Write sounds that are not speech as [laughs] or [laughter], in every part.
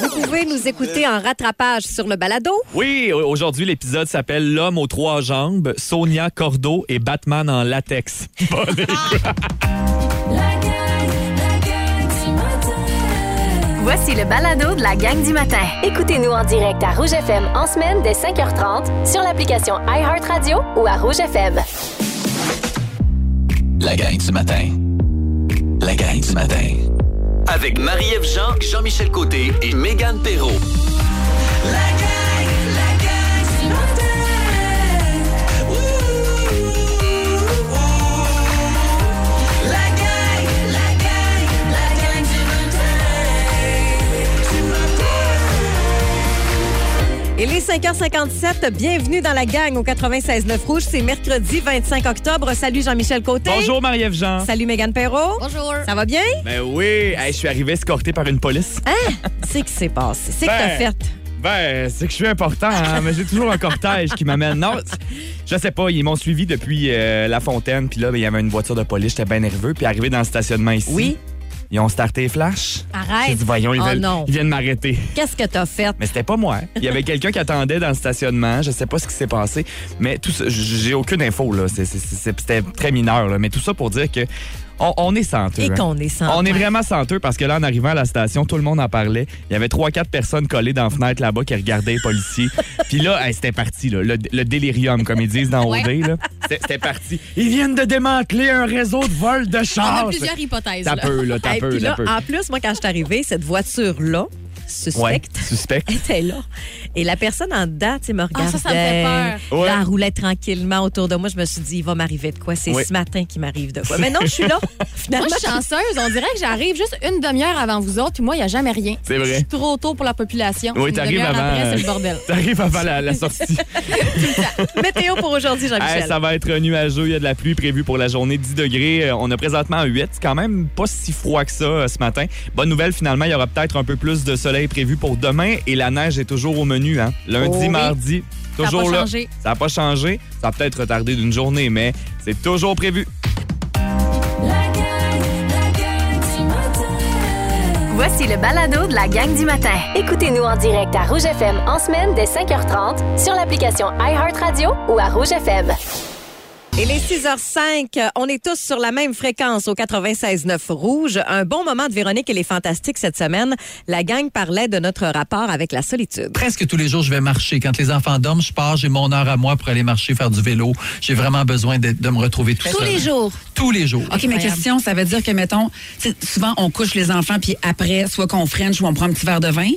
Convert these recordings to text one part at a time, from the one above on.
Vous pouvez nous écouter en rattrapage sur le balado. Oui, aujourd'hui, l'épisode s'appelle L'homme aux trois jambes, Sonia Cordeau et Batman en latex. [laughs] Bonne écoute. Voici le balado de la gang du matin. Écoutez-nous en direct à Rouge FM en semaine dès 5h30 sur l'application iHeartRadio ou à Rouge FM. La gang du matin. La gang du matin. Avec Marie-Ève Jean, Jean-Michel Côté et Mégane Perrault. Il est 5h57. Bienvenue dans la gang au 96.9 Rouge. C'est mercredi 25 octobre. Salut Jean-Michel Côté. Bonjour, Marie-Ève Jean. Salut Mégane Perrault. Bonjour. Ça va bien? Ben oui, hey, je suis arrivé escorté par une police. Hein? C'est que c'est passé. C'est que t'as Ben. fait. Ben, c'est que je suis important, hein, mais j'ai toujours un cortège qui m'amène. Non, je sais pas, ils m'ont suivi depuis euh, La Fontaine, puis là, ben, il y avait une voiture de police, j'étais bien nerveux, puis arrivé dans le stationnement ici. Oui. Ils ont starté les flashs. Arrête. J'ai dit, voyons, ils, Oh veulent- non. ils viennent m'arrêter. Qu'est-ce que t'as fait? Mais c'était pas moi. Il y avait quelqu'un qui attendait dans le stationnement. Je sais pas ce qui s'est passé. Mais tout ça, j'ai aucune info, là. C'était très mineur, là. Mais tout ça pour dire que on, on est senteux. Et hein. qu'on est sans. On est vraiment senteux parce que là, en arrivant à la station, tout le monde en parlait. Il y avait trois, quatre personnes collées dans la fenêtre là-bas qui regardaient les policiers. [laughs] Puis là, hey, c'était parti, là. Le, le délirium, comme ils disent dans Ouais. OD, là. C'était parti. Ils viennent de démanteler un réseau de vol de On chars. a plusieurs hypothèses. T'as peu, là. T'as peu, là, peu. en plus, moi, quand je suis arrivée, cette voiture-là, Ouais, [laughs] suspecte, suspect. était là. Et la personne en dedans, tu sais, me regardait. Ah, ça, ça me fait peur. Ouais. Là, elle roulait tranquillement autour de moi. Je me suis dit, il va m'arriver de quoi? C'est Oui. ce matin qu'il m'arrive de quoi. Mais non, je suis là. [laughs] Finalement, Moi, je suis chanceuse. On dirait que j'arrive juste une demi-heure avant vous autres, puis moi, il n'y a jamais rien. C'est vrai. Je suis trop tôt pour la population. Oui, t'arrives avant. après, euh, c'est le bordel. [laughs] T'arrives avant la, la sortie. météo pour aujourd'hui, Jean-Michel. Hey, ça va être nuageux. Il y a de la pluie prévue pour la journée 10 degrés. Euh, On a présentement 8. C'est quand même pas si froid que ça euh, ce matin. Bonne nouvelle, finalement, il y aura peut-être un peu plus de soleil prévu pour demain et la neige est toujours au menu. Hein? Lundi, Oh oui. mardi, Ça a toujours pas là. changé. Ça n'a pas changé. Ça a peut-être retardé d'une journée, mais c'est toujours prévu. La gang, la gang du matin. Voici le balado de la gang du matin. Écoutez-nous en direct à Rouge FM en semaine dès 5h30 sur l'application iHeartRadio ou à Rouge FM. Il est 6h05. On est tous sur la même fréquence au 96.9 Rouge. Un bon moment de Véronique et les Fantastiques cette semaine. La gang parlait de notre rapport avec la solitude. Presque tous les jours, je vais marcher. Quand les enfants dorment, je pars, j'ai mon heure à moi pour aller marcher, faire du vélo. J'ai vraiment besoin de, de me retrouver tout Tous seul. les jours. Tous les jours. OK, ma question, ça veut dire que, mettons, souvent, on couche les enfants, puis après, soit qu'on french ou on prend un petit verre de vin.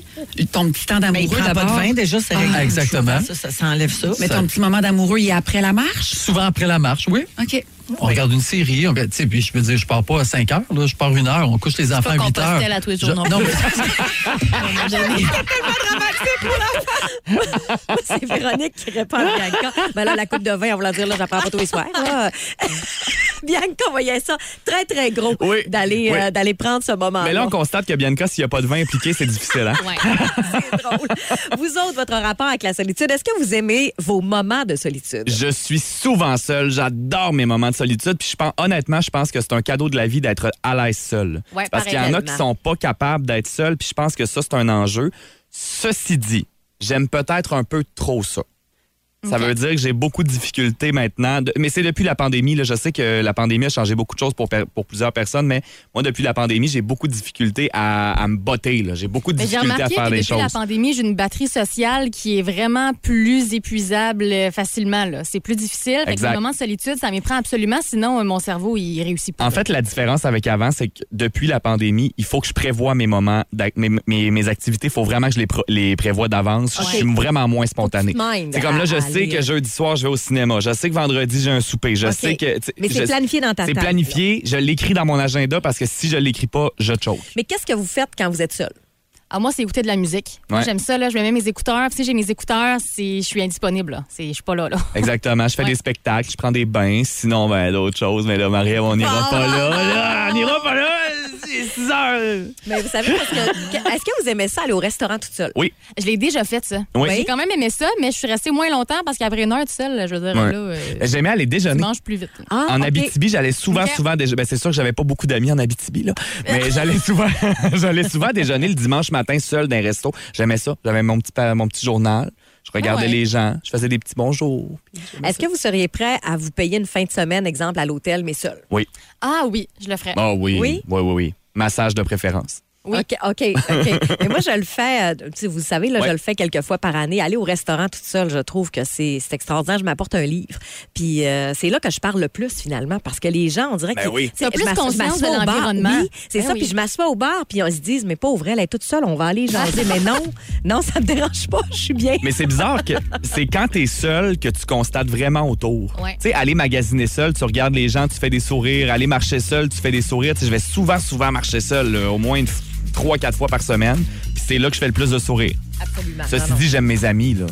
Ton petit temps d'amoureux, pas de d'abord. vin, déjà, c'est réglé. exactement. Ça, ça, ça enlève ça. Mais ton petit moment d'amoureux, il est après la marche? Souvent après la marche, oui. OK. On regarde une série, on regarde- tu sais, puis je veux dire, je pars pas à 5 heures, là, je pars une heure, on couche les enfants pas à 8 heures. À tous les jours Je- non mais- [laughs] [laughs] C'est Véronique qui répond à Bianca. Ben là, la coupe de vin, on va la dire, là, j'apprends pas tous les soirs. là. [laughs] Bianca voyait ça très, très gros Oui. d'aller Oui. euh, d'aller prendre ce moment Mais là, on constate que Bianca, s'il n'y a pas de vin impliqué, c'est difficile. Hein? Ouais. C'est drôle. Vous autres, votre rapport avec la solitude, est-ce que vous aimez vos moments de solitude? Je suis souvent seul. J'adore mes moments de solitude. Puis je pense, honnêtement, je pense que c'est un cadeau de la vie d'être à l'aise seul. Ouais, Parce qu'il y en a qui sont pas capables d'être seuls. Puis je pense que ça, c'est un enjeu. Ceci dit, j'aime peut-être un peu trop ça. Ça veut dire que j'ai beaucoup de difficultés maintenant. De- mais c'est depuis la pandémie. Là, je sais que la pandémie a changé beaucoup de choses pour, per- pour plusieurs personnes, mais moi, depuis la pandémie, j'ai beaucoup de difficultés à, à me botter. J'ai beaucoup de Mais difficultés à faire que des depuis la choses. pandémie, j'ai une batterie sociale qui est vraiment plus épuisable euh, facilement. C'est plus difficile. Fait que les moments de solitude, ça m'y prend absolument. Sinon, euh, mon cerveau, il réussit pas. En fait, la différence avec avant, c'est que depuis la pandémie, il faut que je prévoie mes moments, mes, mes, mes activités. Il faut vraiment que je les, prévoie d'avance. Je suis vraiment moins spontané. C'est comme là, je à sais que euh, jeudi soir, je vais au cinéma. Je sais que vendredi, j'ai un souper. Je sais que. Mais c'est je- planifié dans ta C'est tête, planifié. Je l'écris dans mon agenda parce que si je l'écris pas, je choke. Mais qu'est-ce que vous faites quand vous êtes seul? Ah, moi, c'est écouter de la musique. Moi, Ouais. j'aime ça. Là, je mets mes écouteurs. Puis si j'ai mes écouteurs, c'est, je suis indisponible. là. C'est, je suis pas là. là. [laughs] Exactement. Je fais Ouais. des spectacles, je prends des bains. Sinon, ben, d'autres choses. Mais là, Marie, on n'ira pas là, là. On n'ira pas là. Il est 6 heures. Mais vous savez, parce que, est-ce que vous aimez ça aller au restaurant toute seule? Oui. Je l'ai déjà fait, ça. Oui. J'ai quand même aimé ça, mais je suis restée moins longtemps parce qu'après une heure tout seul, je veux dire, Ouais. là, euh, J'aimais aller déjeuner. manges plus vite. Ah, En. Abitibi, j'allais souvent, souvent déjeuner. Ben, c'est sûr que j'avais pas beaucoup d'amis en Abitibi, là. Mais j'allais [laughs] souvent, [laughs] j'allais souvent déjeuner le dimanche matin seul dans un resto. J'aimais ça. J'avais mon petit, pa- mon petit journal. Je regardais Ah ouais. les gens. Je faisais des petits bonjours. Est-ce que vous seriez prêt à vous payer une fin de semaine, exemple, à l'hôtel, mais seul? Oui. Ah oui, je le ferais. Ah oui. Oui? Oui, oui, oui. Massage de préférence. Oui. OK, OK, [laughs] Mais moi, je le fais, euh, vous savez, là, je le fais quelques fois par année. Aller au restaurant toute seule, je trouve que c'est extraordinaire. Je m'apporte un livre. Puis euh, c'est là que je parle le plus, finalement, parce que les gens, on dirait ben que c'est plus conscience de l'environnement. C'est ben ça. Puis je m'assois au bar, puis ils se disent, mais pauvre, elle est toute seule, on va aller [laughs] jaser. mais non, non, ça me dérange pas, je suis bien. mais c'est bizarre que c'est quand tu es seul que tu constates vraiment autour. Ouais. Tu sais, aller magasiner seul, tu regardes les gens, tu fais des sourires. Aller marcher seul, tu fais des sourires. T'sais, je vais souvent, souvent marcher seul, au moins une fois 3-4 fois par semaine. Puis c'est là que je fais le plus de sourires. Absolument. Ceci dit, j'aime mes amis, là.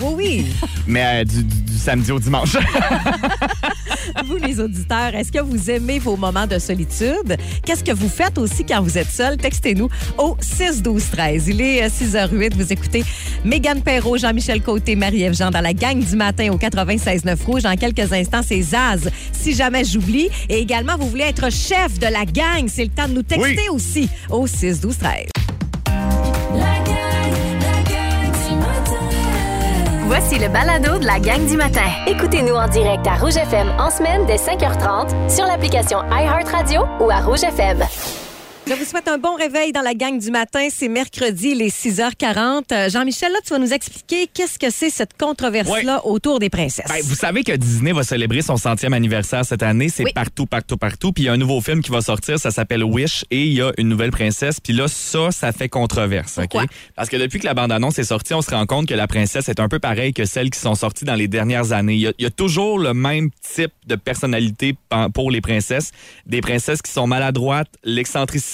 Oui, oui. [laughs] Mais euh, du, du- du samedi au dimanche. [laughs] vous, les auditeurs, est-ce que vous aimez vos moments de solitude? Qu'est-ce que vous faites aussi quand vous êtes seul? Textez-nous au 6 12 13. Il est euh, 6h08. Vous écoutez Mégane Perrault, Jean-Michel Côté, Marie-Ève Jean dans la gang du matin au 96.9 Rouge. Dans quelques instants, c'est Zaz, si jamais j'oublie. Et également, vous voulez être chef de la gang. C'est le temps de nous texter Oui. aussi au 6 Voici le balado de la gang du matin. Écoutez-nous en direct à Rouge FM en semaine dès 5h30 sur l'application iHeartRadio ou à Rouge FM. Je vous souhaite un bon réveil dans la gang du matin. C'est mercredi, il est 6h40. Euh, Jean-Michel, là, tu vas nous expliquer qu'est-ce que c'est cette controverse-là autour des princesses. Ben, vous savez que Disney va célébrer son centième anniversaire cette année. C'est Oui. partout, partout, partout. Puis il y a un nouveau film qui va sortir, ça s'appelle Wish, et il y a une nouvelle princesse. Puis là, ça, ça fait controverse. Parce que depuis que la bande-annonce est sortie, on se rend compte que la princesse est un peu pareille que celles qui sont sorties dans les dernières années. Il y a, il y a toujours le même type de personnalité pour les princesses. Des princesses qui sont maladroites, l'excentricité,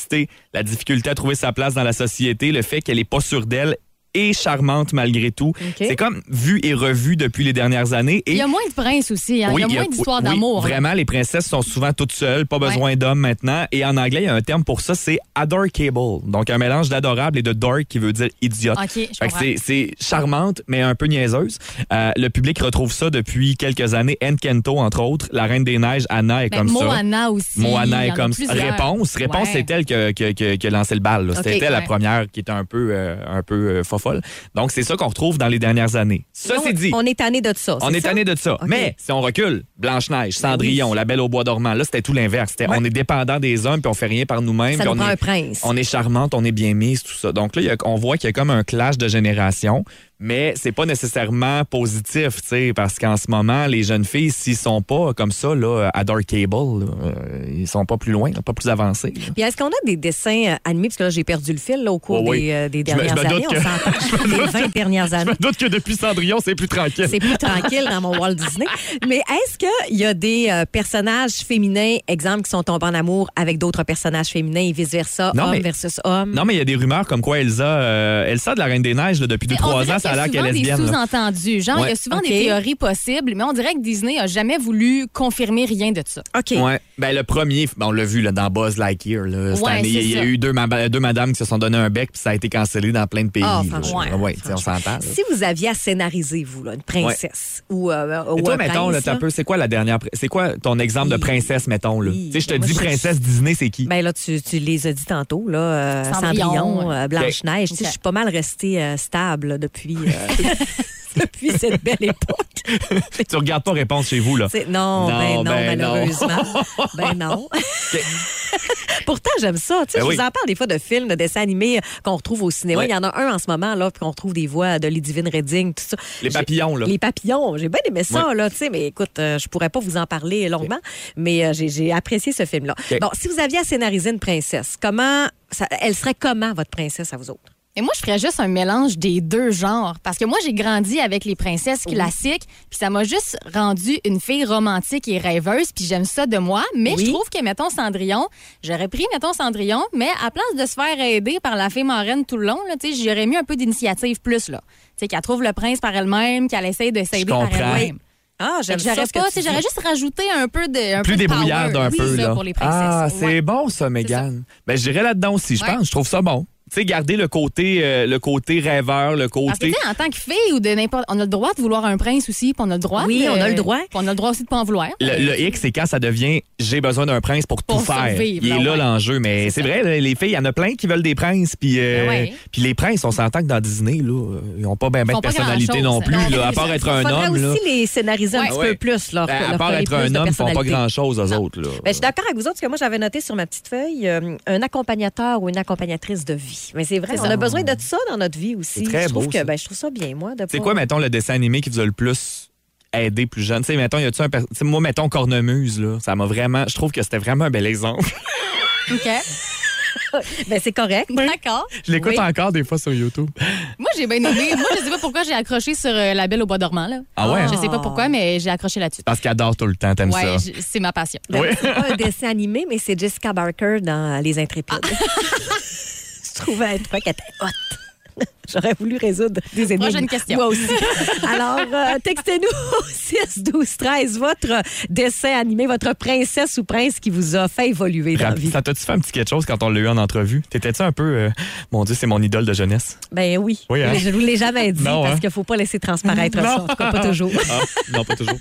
la difficulté à trouver sa place dans la société, le fait qu'elle est pas sûre d'elle et charmante malgré tout. C'est comme vu et revu depuis les dernières années. Et Il y a moins de princes aussi. hein. il y a moins d'histoires oui, d'amour. Vraiment, les princesses sont souvent toutes seules, pas besoin d'hommes maintenant. Et en anglais, il y a un terme pour ça, c'est adorable. Donc un mélange d'adorable et de dork qui veut dire idiote. OK, je Fait que comprends. c'est- charmante, mais un peu niaiseuse. Euh, le public retrouve ça depuis quelques années. Enkento, entre autres. La Reine des Neiges, Anna est Ben, comme ça. Moana aussi. Moana est comme ça. Réponse. Réponse, Ouais. c'est elle qui a, lancé le bal. C'était elle la ouais. première qui était un peu, euh, un peu euh, Donc, c'est ça qu'on retrouve dans les dernières années. Ça, c'est dit. On est tanné de ça. On est tanné de ça. Mais si on recule, Blanche-Neige, Cendrillon, La Belle au Bois dormant, là, c'était tout l'inverse. Ouais. On est dépendant des hommes, puis on fait rien par nous-mêmes. Nous on prend est, un prince. On est charmante, on est bien mise, tout ça. Donc là, il y a- on voit qu'il y a comme un clash de génération, mais c'est pas nécessairement positif, tu sais, parce qu'en ce moment, les jeunes filles, s'ils sont pas comme ça, là, à Dark Cable, euh, ils sont pas plus loin, pas plus avancés. là. Puis est-ce qu'on a des dessins euh, animés? Parce que là, j'ai perdu le fil là, au cours Oh oui. des, euh, des Je me- je dernières [laughs] me années. On que- s'entend. les 20 dernières années. Je me doute que depuis Cendrillon, c'est plus tranquille. C'est plus tranquille dans mon Walt Disney. Mais est-ce qu'il y a des euh, personnages féminins, exemple, qui sont tombés en amour avec d'autres personnages féminins et vice-versa, homme mais- versus homme? Non, mais il y a des rumeurs comme quoi Elsa, euh, Elsa de la Reine des Neiges, là, depuis Mais on 2-3 dirait ans, ça a qu'il y l'air qu'elle est souvent lesbienne. des sous-entendus. Genre, il y a souvent des théories possibles, mais on dirait que Disney a jamais voulu confirmer rien de ça. OK. Ouais. Ben, le premier, ben, on l'a vu là, dans Buzz Lightyear. Là, cette Ouais, année. il y a- il y a ça. eu deux, ma- deux madames qui se sont donné un bec, puis ça a été cancellé dans plein de pays. Ah, là. franchement. Ouais, on s'entend. Si vous aviez à scénariser, vous, là, une princesse ou, euh, Et ou toi, un mettons, prince, là, peu, c'est quoi la dernière. C'est quoi ton exemple de princesse, mettons, là? Sais, je te Ben, dis princesse Disney, c'est qui? Ben là, tu, tu les as dit tantôt, là, euh, Cendrillon, euh. Blanche-Neige. Tu sais, OK. Je suis pas mal restée euh, stable depuis, euh, [laughs] depuis cette belle époque. [laughs] tu regardes pas réponse chez vous, là. Non, Non, ben non, ben non. malheureusement. [laughs] ben non. Pourtant, j'aime ça. Tu sais, Ben je oui. vous en parle des fois de films, de dessins animés euh, qu'on retrouve au cinéma. Ouais. Il y en a un en ce moment, là, puis qu'on retrouve des voix de Lidivine Redding, tout ça. Les papillons, là. Les papillons. J'ai bien aimé ça, là, tu sais, mais écoute, euh, je pourrais pas vous en parler longuement, mais euh, j'ai- apprécié ce film-là. Bon, si vous aviez à scénariser une princesse, comment, ça- elle serait comment, votre princesse, à vous autres? Et moi, je ferais juste un mélange des deux genres. Parce que moi, j'ai grandi avec les princesses classiques, puis ça m'a juste rendu une fille romantique et rêveuse, puis j'aime ça de moi. Mais Oui. je trouve que, mettons, Cendrillon, j'aurais pris, mettons, Cendrillon, mais à place de se faire aider par la fée marraine tout le long, j'aurais mis un peu d'initiative plus, là. Tu sais, qu'elle trouve le prince par elle-même, qu'elle essaye de s'aider par elle-même. Ah, j'aime. J'aurais pas, j'aurais juste rajouté un peu de. Un Plus peu de débrouillard d'un Oui, peu, là. pour les princesses. ah, Ouais. c'est bon, ça, Mégane. Ben, je dirais là-dedans aussi, je Ouais. pense. Je trouve ça bon. Tu sais, garder le côté, euh, le côté rêveur, le Parce que, côté. tu sais, en tant que fille ou de n'importe. On a le droit de vouloir un prince aussi, puis on a le droit. Oui, de- on a le droit. puis on a le droit aussi de pas en vouloir. Le, le X, c'est quand ça devient j'ai besoin d'un prince pour, Pour tout faire. Il est là, ouais. l'enjeu. Mais c'est vrai, les filles, il y en a plein qui veulent des princes. Puis euh, Ben ouais. puis les princes, on s'entend que dans Disney, là, ils n'ont pas bien ben de personnalité non plus. Non, là, à part être un Faudrait homme. Là. aussi les scénariser un petit Ouais. peu plus. Leur, Ben, à leur part coller être un homme, ils font pas grand-chose, eux Non. autres. Là. Ben, je suis d'accord avec vous autres, parce que moi, j'avais noté sur ma petite feuille euh, un accompagnateur ou une accompagnatrice de vie. Mais c'est vrai, on a besoin de ça dans notre vie aussi. C'est très je trouve beau, que ça. ben, je trouve ça bien, moi. C'est pas- quoi, mettons, le dessin animé qui vous a le plus aidé plus jeune? Tu sais, mettons, y a-tu un. per- moi, mettons, Cornemuse, là, ça m'a vraiment. Je trouve que c'était vraiment un bel exemple. [laughs] OK. Ben, c'est correct. D'accord. Je l'écoute Oui. encore des fois sur YouTube. Moi, j'ai bien aimé. Moi, je sais pas pourquoi j'ai accroché sur euh, La Belle au Bois dormant. Là. Ah ouais? Je sais pas pourquoi, mais j'ai accroché là-dessus. Parce qu'elle adore tout le temps, t'aimes Ouais, ça. c'est ma passion. Ben, Oui. C'est pas un dessin animé, mais c'est Jessica Barker dans Les Intrépides. je trouvais qu'elle était hot. [laughs] [laughs] J'aurais voulu résoudre des énigmes. Prochaine question. Moi aussi. [laughs] Alors, euh, textez-nous au 6 12 13 votre dessin animé, votre princesse ou prince qui vous a fait évoluer dans la vie. Ça t'a-tu fait un petit quelque chose quand on l'a eu en entrevue? T'étais-tu un peu. euh, mon Dieu, c'est mon idole de jeunesse? Ben oui. Oui, hein? Mais Je ne vous l'ai jamais dit Non, parce hein? qu'il ne faut pas laisser transparaître ça. En tout cas, pas toujours. [laughs] Ah, non, pas toujours.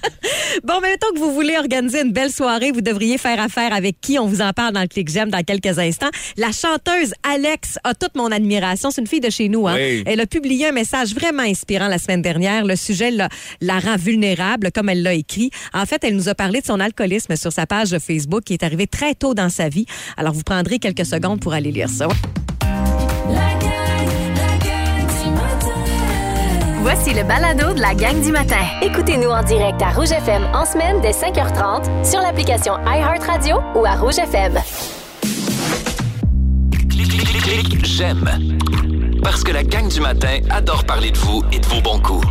Bon, mais mettons que vous voulez organiser une belle soirée, vous devriez faire affaire avec qui? On vous en parle dans le clic j'aime dans quelques instants. La chanteuse Alex a toute mon admiration. C'est une fille de chez nous. Hein? Oui. Elle a publié un message vraiment inspirant la semaine dernière. Le sujet la, la rend vulnérable, comme elle l'a écrit. En fait, elle nous a parlé de son alcoolisme sur sa page de Facebook qui est arrivé très tôt dans sa vie. Alors, vous prendrez quelques secondes pour aller lire ça. Ouais. La gang, la gang du matin. Voici le balado de la gang du matin. Écoutez-nous en direct à Rouge FM en semaine dès 5h30 sur l'application iHeartRadio ou à Rouge FM. Clique j'aime. Parce que la gang du matin adore parler de vous et de vos bons coups.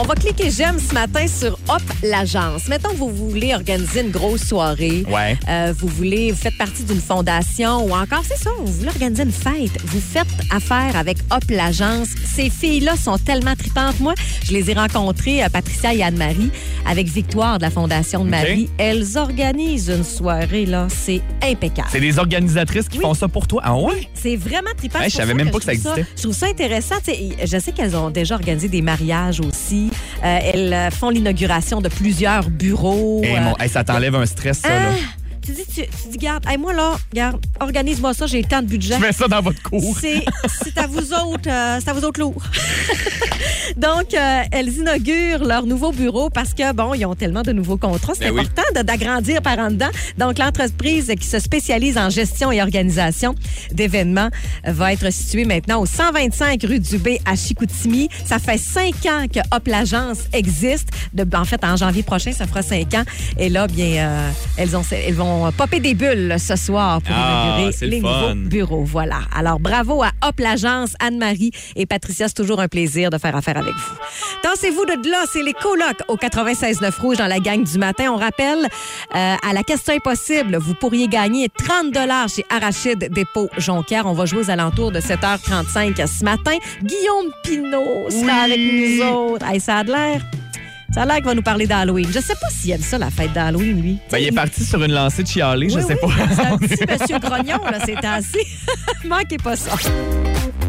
On va cliquer j'aime ce matin sur Hop l'agence. Mettons que vous voulez organiser une grosse soirée. Ouais. Euh, vous voulez, vous faites partie d'une fondation ou encore, c'est ça, vous voulez organiser une fête. Vous faites affaire avec Hop l'agence. Ces filles-là sont tellement tripantes. Moi, je les ai rencontrées, euh, Patricia et Anne-Marie, avec Victoire de la Fondation de. Marie. Elles organisent une soirée, là. C'est impeccable. C'est des organisatrices qui Oui. font ça pour toi. Ah ouais? C'est vraiment trippant. Je savais même pas que ça existait. je trouve ça intéressant. Je sais qu'elles ont déjà organisé des mariages aussi. Euh, elles font l'inauguration de plusieurs bureaux. Hey, Euh, mon- hey, ça t'enlève un stress, ça. là. Tu dis, tu, tu dis, garde, hey, moi là, garde, organise-moi ça, j'ai tant de budget. Je mets ça dans votre cours. C'est c'est à vous autres, euh, c'est à vous autres lourds. [laughs] Donc, euh, elles inaugurent leur nouveau bureau parce que, bon, ils ont tellement de nouveaux contrats. C'est Ben oui. important d'agrandir par en dedans. Donc, l'entreprise qui se spécialise en gestion et organisation d'événements va être située maintenant au 125 rue du B à Chicoutimi. Ça fait cinq ans que Hop l'agence existe. De, en fait, en janvier prochain, ça fera cinq ans. Et là, bien, euh, elles, ont, elles vont popper des bulles ce soir pour Ah, inaugurer le les fun. nouveaux bureau. Voilà. Alors, bravo à Hop l'agence, Anne-Marie et Patricia. C'est toujours un plaisir de faire affaire avec vous. Dansez-vous de là, c'est les colocs au 96.9 Rouge dans la gang du matin. On rappelle, euh, à la question impossible, vous pourriez gagner 30 chez Arachide Dépôt Jonquière. On va jouer aux alentours de 7h35 ce matin. Guillaume Pinot sera avec nous autres. Hey, ça a de l'air... Ça a l'air qu'il va nous parler d'Halloween. Je sais pas s'il aime ça, la fête d'Halloween, lui. Ben, il est parti sur une lancée de chialer, je Oui, sais oui, pas. C'est un petit monsieur grognon, là, c'est assez. [laughs] Manquez pas ça.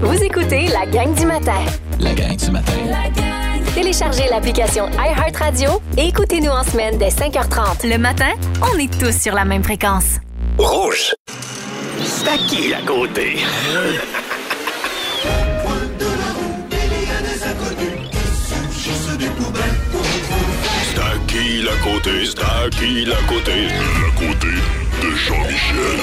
Vous écoutez la gang du matin. La gang du matin. La gang, Téléchargez l'application iHeartRadio et écoutez-nous en semaine dès 5h30. Le matin, on est tous sur la même fréquence. Rouge. C'est à qui à côté? Qui la côté, c'est à qui la côté, la côté de Jean-Michel.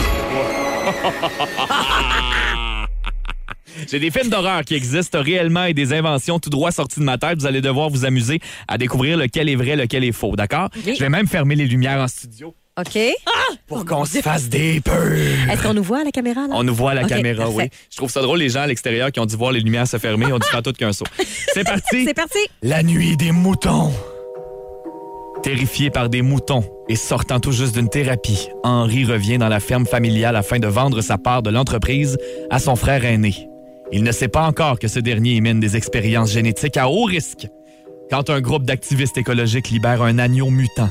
[laughs] J'ai des films d'horreur qui existent réellement et des inventions tout droit sorties de ma tête. Vous allez devoir vous amuser à découvrir lequel est vrai, lequel est faux, d'accord? Je vais même fermer les lumières en studio OK. pour qu'on se fasse des peurs. Est-ce qu'on nous voit à la caméra, là? On nous voit à la caméra, parfait. oui. Je trouve ça drôle, les gens à l'extérieur qui ont dû voir les lumières se fermer, ont dû [laughs] faire tout qu'un saut. C'est parti! C'est parti. La nuit des moutons. Terrifié par des moutons et sortant tout juste d'une thérapie, Henri revient dans la ferme familiale afin de vendre sa part de l'entreprise à son frère aîné. Il ne sait pas encore que ce dernier y mène des expériences génétiques à haut risque. Quand un groupe d'activistes écologiques libère un agneau mutant,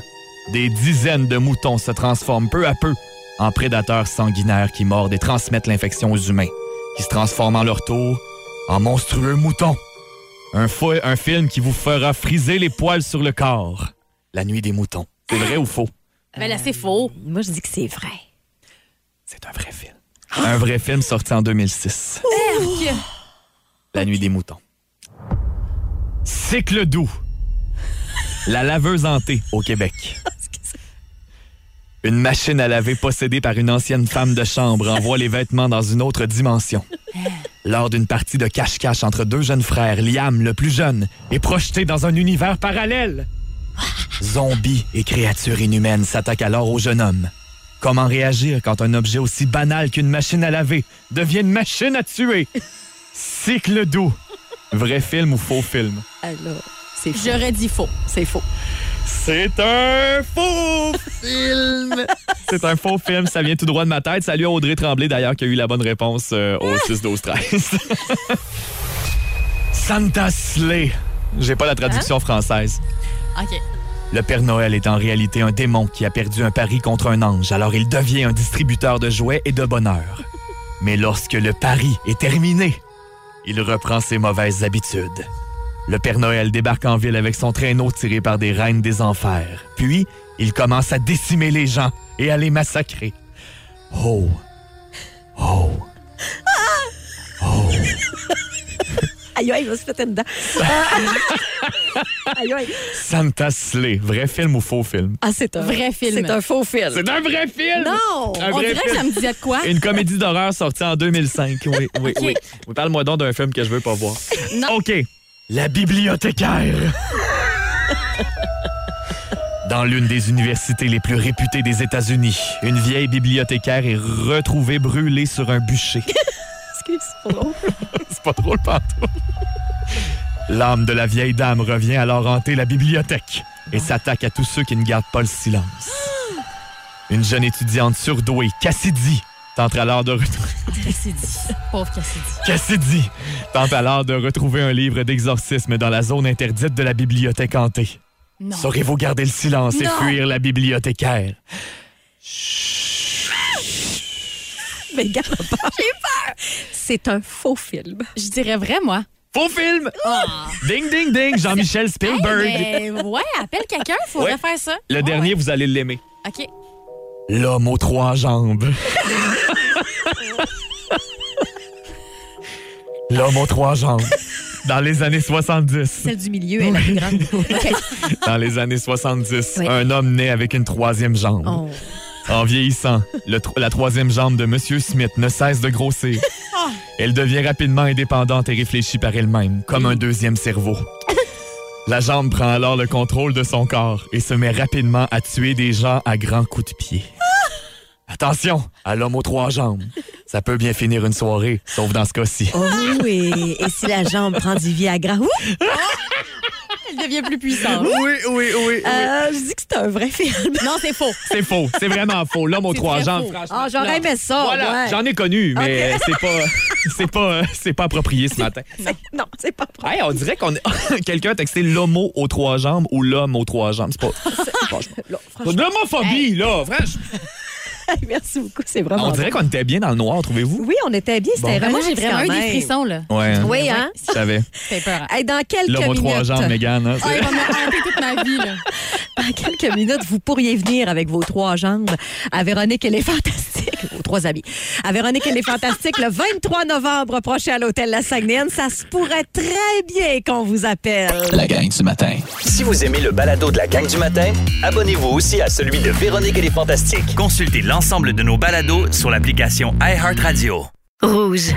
des dizaines de moutons se transforment peu à peu en prédateurs sanguinaires qui mordent et transmettent l'infection aux humains, qui se transforment en leur tour en monstrueux moutons. Un, un film qui vous fera friser les poils sur le corps. La nuit des moutons. C'est vrai ou faux? Ben là, c'est faux. Moi, je dis que c'est vrai. C'est un vrai film. Un vrai film sorti en 2006. La nuit des moutons. Cycle doux. La laveuse hantée au Québec. Une machine à laver possédée par une ancienne femme de chambre envoie les vêtements dans une autre dimension. Lors d'une partie de cache-cache entre deux jeunes frères, Liam, le plus jeune, est projeté dans un univers parallèle. Zombies et créatures inhumaines s'attaquent alors au jeune homme. Comment réagir quand un objet aussi banal qu'une machine à laver devient une machine à tuer? Cycle doux. Vrai film ou faux film? Alors, c'est faux. J'aurais dit faux. C'est faux. C'est un faux film! [laughs] C'est un faux film, ça vient tout droit de ma tête. Salut à Audrey Tremblay d'ailleurs qui a eu la bonne réponse euh, au 6 12 13. Santa Slay. J'ai pas la traduction française. Le Père Noël est en réalité un démon qui a perdu un pari contre un ange, alors il devient un distributeur de jouets et de bonheur. Mais lorsque le pari est terminé, il reprend ses mauvaises habitudes. Le Père Noël débarque en ville avec son traîneau tiré par des reines des enfers. Puis, il commence à décimer les gens et à les massacrer. Oh! Oh! Aïe, aïe, il va se péter dedans. aïe, aïe. Santa Slay, vrai film ou faux film? Ah, c'est un Vrai film. C'est un faux film. C'est un vrai film! Non! Un On vrai dirait que film. ça me disait de quoi? Une comédie d'horreur sortie en 2005. Oui, oui, oui. [laughs] oui. Parle-moi donc d'un film que je veux pas voir. Non. OK. La bibliothécaire. [laughs] Dans l'une des universités les plus réputées des États-Unis, une vieille bibliothécaire est retrouvée brûlée sur un bûcher. [laughs] Excuse, c'est pas drôle. Partout. L'âme de la vieille dame revient alors hanter la bibliothèque et s'attaque à tous ceux qui ne gardent pas le silence. Une jeune étudiante surdouée, Cassidy, tente alors de retrouver... Cassidy. Pauvre Cassidy. Cassidy tente alors de retrouver un livre d'exorcisme dans la zone interdite de la bibliothèque hantée. Saurez-vous garder le silence et fuir la bibliothécaire? Mais garde pas. J'ai peur. C'est un faux film. Je dirais vrai, moi. Faux film! Ah. [laughs] Ding, ding, ding! Jean-Michel Spielberg! Hey, ben, ouais, appelle quelqu'un, faudrait Ouais. faire ça. Le dernier, ouais. vous allez l'aimer. OK. L'homme aux trois jambes. [laughs] L'homme aux trois jambes. Dans les années 70. Celle du milieu est la plus grande. [laughs] OK. Dans les années 70, Oui. un homme naît avec une troisième jambe. Oh. En vieillissant, le tro- la troisième jambe de M. Smith ne cesse de grossir. [laughs] Elle devient rapidement indépendante et réfléchit par elle-même, comme un deuxième cerveau. La jambe prend alors le contrôle de son corps et se met rapidement à tuer des gens à grands coups de pied. Attention à l'homme aux trois jambes. Ça peut bien finir une soirée, sauf dans ce cas-ci. Oh oui. Et si la jambe prend du Viagra? Ouh! [laughs] Elle devient plus puissante. Oui, oui, oui. Euh, je dis que c'est un vrai film. Non, c'est faux. C'est faux, c'est vraiment faux. L'homme aux trois jambes, franchement. Ah, j'aurais aimé ça. Voilà, ouais. j'en ai connu, mais [laughs] c'est pas, c'est pas, c'est pas approprié ce matin. [laughs] Non, c'est pas vrai. Hey, on dirait qu'on est... [laughs] quelqu'un a texté l'homo aux trois jambes ou l'homme aux trois jambes. C'est pas. Franchement. L'homophobie, là. Franchement. [laughs] merci beaucoup. C'est vraiment. On dirait bon. qu'on était bien dans le noir, trouvez-vous? Oui, on était bien. C'était Ben, moi, j'ai vraiment eu des frissons, là. Ouais. Oui, hein? Je savais. C'est peur. Hey, dans quelques aux minutes. trois jambes, Mégane. hein, c'est- il va me toute ma vie, là. [laughs] [laughs] Dans quelques minutes, vous pourriez venir avec vos trois jambes à Véronique et les Fantastiques, vos trois amis. À Véronique et les Fantastiques, le 23 novembre prochain à l'hôtel La Saguenayenne. Ça se pourrait très bien qu'on vous appelle. La gang du matin. Si vous aimez le balado de la gang du matin, abonnez-vous aussi à celui de Véronique et les Fantastiques. Consultez l'ensemble de nos balados sur l'application iHeartRadio. Rouge.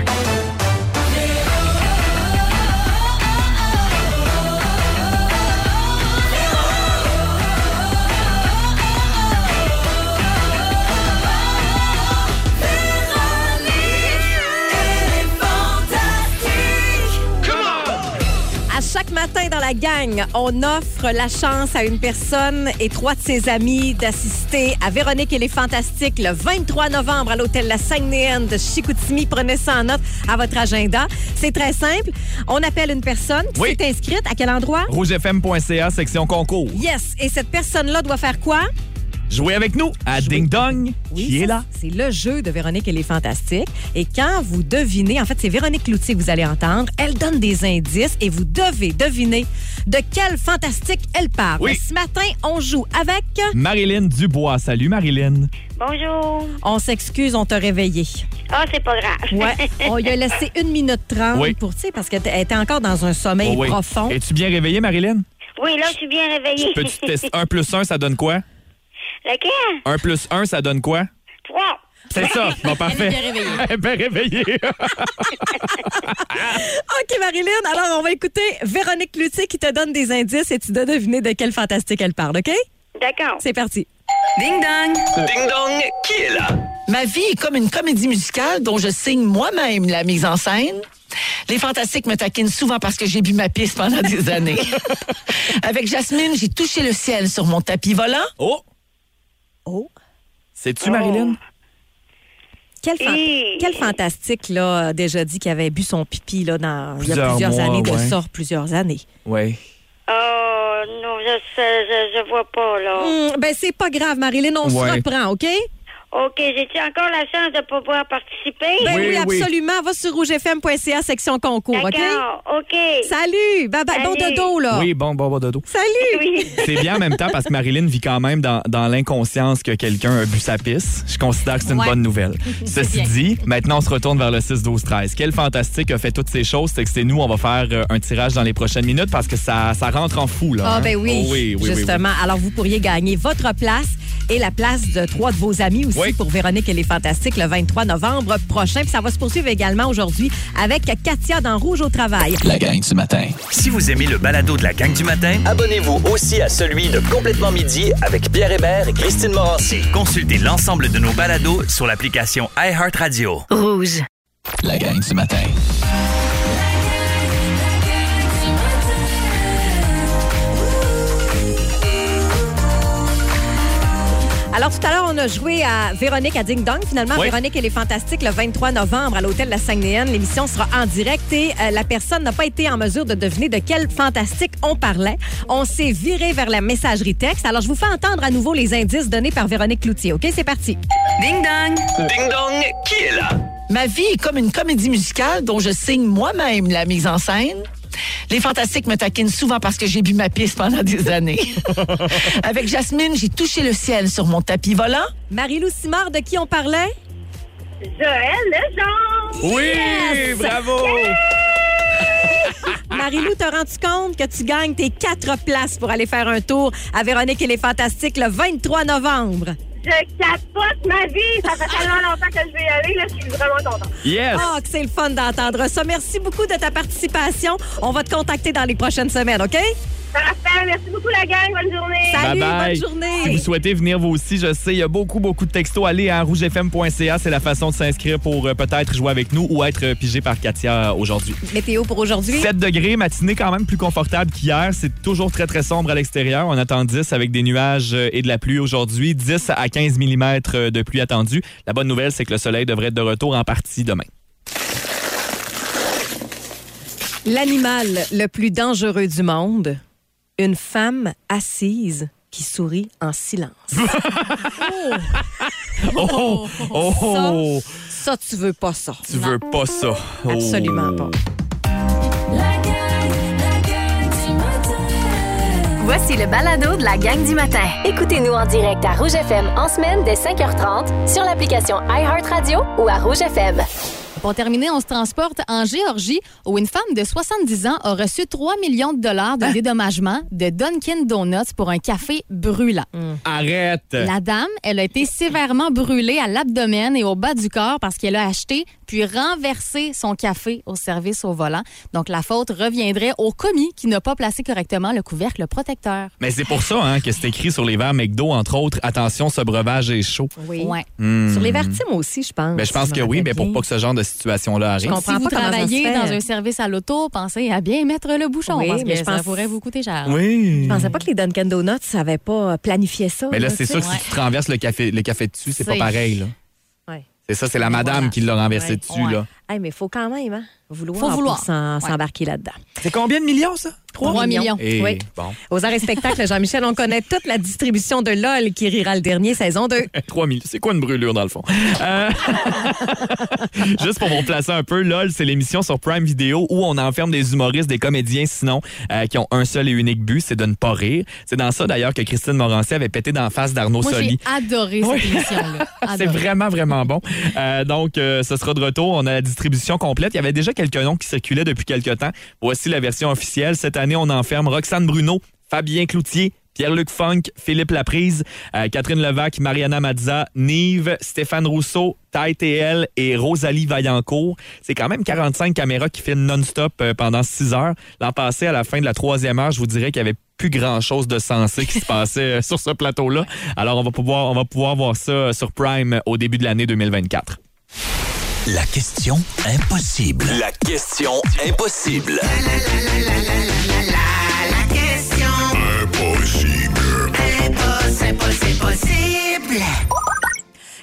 Matin, dans la gang, on offre la chance à une personne et trois de ses amis d'assister à Véronique et les Fantastiques le 23 novembre à l'hôtel La Saguenayenne de Chicoutimi. Prenez ça en note à votre agenda. C'est très simple. On appelle une personne qui Oui. s'est inscrite. À quel endroit? rougefm.ca, section concours. Yes. Et cette personne-là doit faire quoi? Jouez avec nous à Ding Dong, qui est ça, là. C'est le jeu de Véronique et les Fantastiques. Et quand vous devinez, en fait, c'est Véronique Cloutier que vous allez entendre. Elle donne des indices et vous devez deviner de quel fantastique elle parle. Oui. Ce matin, on joue avec. Marilyn Dubois. Salut, Marilyn. Bonjour. On s'excuse, on t'a réveillé. Ah, c'est pas grave. Ouais. on lui a [laughs] laissé une minute trente Oui. pour, tu sais, parce qu'elle était encore dans un sommeil Oh oui. profond. Es-tu bien réveillée, Marilyn? Oui, là, je suis bien réveillée. Peux-tu tester 1 plus 1, ça donne quoi? Lequel? 1 plus 1, ça donne quoi? Trois. C'est ça. Bon, parfait. bien réveillée. Elle est bien réveillée. [laughs] OK, Marilyn, alors on va écouter Véronique Cloutier qui te donne des indices et tu dois deviner de quel fantastique elle parle, OK? D'accord. C'est parti. Ding dong! Ding Dong, qui est là? Ma vie est comme une comédie musicale dont je signe moi-même la mise en scène. Les Fantastiques me taquinent souvent parce que j'ai bu ma piste pendant des années. [laughs] Avec Jasmine, j'ai touché le ciel sur mon tapis volant. Oh! Oh. C'est-tu, Marilyn? Quel, quel fantastique, là, a déjà dit qu'il avait bu son pipi, là, dans, il y a Plusieurs mois, années de ouais. ça, plusieurs années. Oui. Oh, non, je sais, je, je vois pas, là. Hum, ben, c'est pas grave, Marilyn, on Ouais. se reprend, OK? OK, j'ai-tu encore la chance de pouvoir participer? Ben oui, Oui, oui. absolument. Va sur rougefm.ca, section concours, OK? D'accord, OK. Salut! Bye bye. Bon dodo, là. Oui, bon, bon, bon, dodo. Salut! Oui. C'est bien en même temps parce que Marilyn vit quand même dans, dans l'inconscience que quelqu'un a bu sa pisse. Je considère que c'est une Ouais. bonne nouvelle. [laughs] Ceci bien. dit, maintenant on se retourne vers le 6-12-13. Quel fantastique a fait toutes ces choses? C'est que c'est nous, on va faire euh, un tirage dans les prochaines minutes parce que ça, ça rentre en fou. Là, Ah, hein? ben oui, Oh oui, oui, oui, oui. justement. Alors, vous pourriez gagner votre place et la place de trois de vos amis aussi Oui. pour Véronique et les Fantastiques le 23 novembre prochain. Puis ça va se poursuivre également aujourd'hui avec Katia dans Rouge au travail. La gang du matin. Si vous aimez le balado de la gang du matin, Abonnez-vous aussi à celui de Complètement Midi avec Pierre Hébert et Christine Morancy. consultez l'ensemble de nos balados sur l'application iHeartRadio. Rouge. La gang du matin. Alors, tout à l'heure, on a joué à Véronique à Ding Dong. Finalement, Oui. Véronique et les Fantastiques le 23 novembre à l'hôtel La Saguenayenne. L'émission sera en direct et euh, la personne n'a pas été en mesure de deviner de quel fantastique on parlait. On s'est viré vers la messagerie texte. Alors, je vous fais entendre à nouveau les indices donnés par Véronique Cloutier. OK, c'est parti. Ding dong! Ding Dong, qui est là? Ma vie est comme une comédie musicale dont je signe moi-même la mise en scène. Les Fantastiques me taquinent souvent parce que j'ai bu ma piste pendant des [laughs] années. Avec Jasmine, j'ai touché le ciel sur mon tapis volant. Marie-Lou Simard, de qui on parlait? Joël Legendre. Oui, Yes! bravo! [laughs] Marie-Lou, t'as rendu compte que tu gagnes tes quatre places pour aller faire un tour à Véronique et les Fantastiques le 23 novembre? Je capote ma vie. Ça fait tellement longtemps que je vais y aller. Là, je suis vraiment contente. Yes! Ah, que c'est le fun d'entendre ça. Merci beaucoup de ta participation. On va te contacter dans les prochaines semaines, OK? Parfait. Merci beaucoup, la gang. Bonne journée. Salut, Bye bye. bonne journée. Si vous souhaitez venir vous aussi, je sais, il y a beaucoup, beaucoup de textos. Allez à rougefm.ca, c'est la façon de s'inscrire pour euh, peut-être jouer avec nous ou être euh, pigé par Katia euh, aujourd'hui. Météo pour aujourd'hui. 7 degrés, matinée quand même plus confortable qu'hier. C'est toujours très, très sombre à l'extérieur. On attend 10 avec des nuages et de la pluie aujourd'hui. 10 à 15 mm de pluie attendue. La bonne nouvelle, c'est que le soleil devrait être de retour en partie demain. L'animal le plus dangereux du monde, une femme assise qui sourit en silence. [laughs] Oh! Oh! oh. Ça, tu veux pas ça. Tu veux pas ça. Oh. Absolument pas. Voici le balado de la gang du matin. Écoutez-nous en direct à Rouge FM en semaine dès 5h30 sur l'application iHeartRadio ou à Rouge FM. Pour terminer, on se transporte en Géorgie où une femme de 70 ans a reçu 3 millions de dollars de dédommagement de Dunkin' Donuts pour un café brûlant. Arrête! La dame, elle a été sévèrement brûlée à l'abdomen et au bas du corps parce qu'elle a acheté puis renversé son café au service au volant. Donc, la faute reviendrait au commis qui n'a pas placé correctement le couvercle protecteur. Mais c'est pour ça hein, que c'est écrit sur les verres McDo, entre autres, attention, ce breuvage est chaud. Oui. Ouais. Hmm. Sur les vertimes aussi, je pense. Ben, je pense que oui, mais pour pas que ce genre de situation-là Je arrive. comprends Si vous pas comment ça se travaillez fait. dans un service à l'auto, pensez à bien mettre le bouchon Oui, parce mais que je ça pense- pourrait vous coûter cher. Oui. Je pensais pas que les Dunkin' Donuts n'avaient pas planifié ça. Mais là, là, c'est sûr que si tu te renverses le café, le café dessus, c'est pas pareil. Là. Ouais. C'est ça, c'est la madame voilà. qui l'a renversé Ouais. dessus. Ouais. là. Hey, mais il faut quand même hein, vouloir, Faut vouloir. pour s'en- Ouais. s'embarquer là-dedans. C'est combien de millions, ça? 3 millions. Et Oui. bon, Aux arts et spectacles, Jean-Michel, on connaît toute la distribution de LOL qui rira le dernier, saison 2. 3 [laughs] millions. C'est quoi une brûlure, dans le fond? Euh, [laughs] Juste pour vous placer un peu, LOL, c'est l'émission sur Prime Video où on enferme des humoristes, des comédiens, sinon, euh, qui ont un seul et unique but, c'est de ne pas rire. C'est dans ça, d'ailleurs, que Christine Morancier avait pété dans la face d'Arnaud Moi, j'ai Soli. adoré cette Oui. émission-là. [laughs] C'est vraiment, vraiment bon. Euh, donc, euh, ce sera de retour. On a la distribution complète. Il y avait déjà quelques noms qui circulaient depuis quelques temps. Voici la version officielle. Cette année, on enferme Roxane Bruno, Fabien Cloutier, Pierre-Luc Funk, Philippe Laprise, euh, Catherine Levac, Mariana Mazza, Nive, Stéphane Rousseau, Ty TL et Rosalie Vaillancourt. C'est quand même 45 caméras qui filment non-stop euh, pendant 6 heures. L'an passé, à la fin de la troisième heure, je vous dirais qu'il y avait plus grand-chose de sensé qui se passait euh, [laughs] sur ce plateau-là. Alors, on va pouvoir, on va pouvoir voir ça sur Prime au début de l'année 2024. La question impossible. La question impossible. La question Impossible. impossible, possible, possible.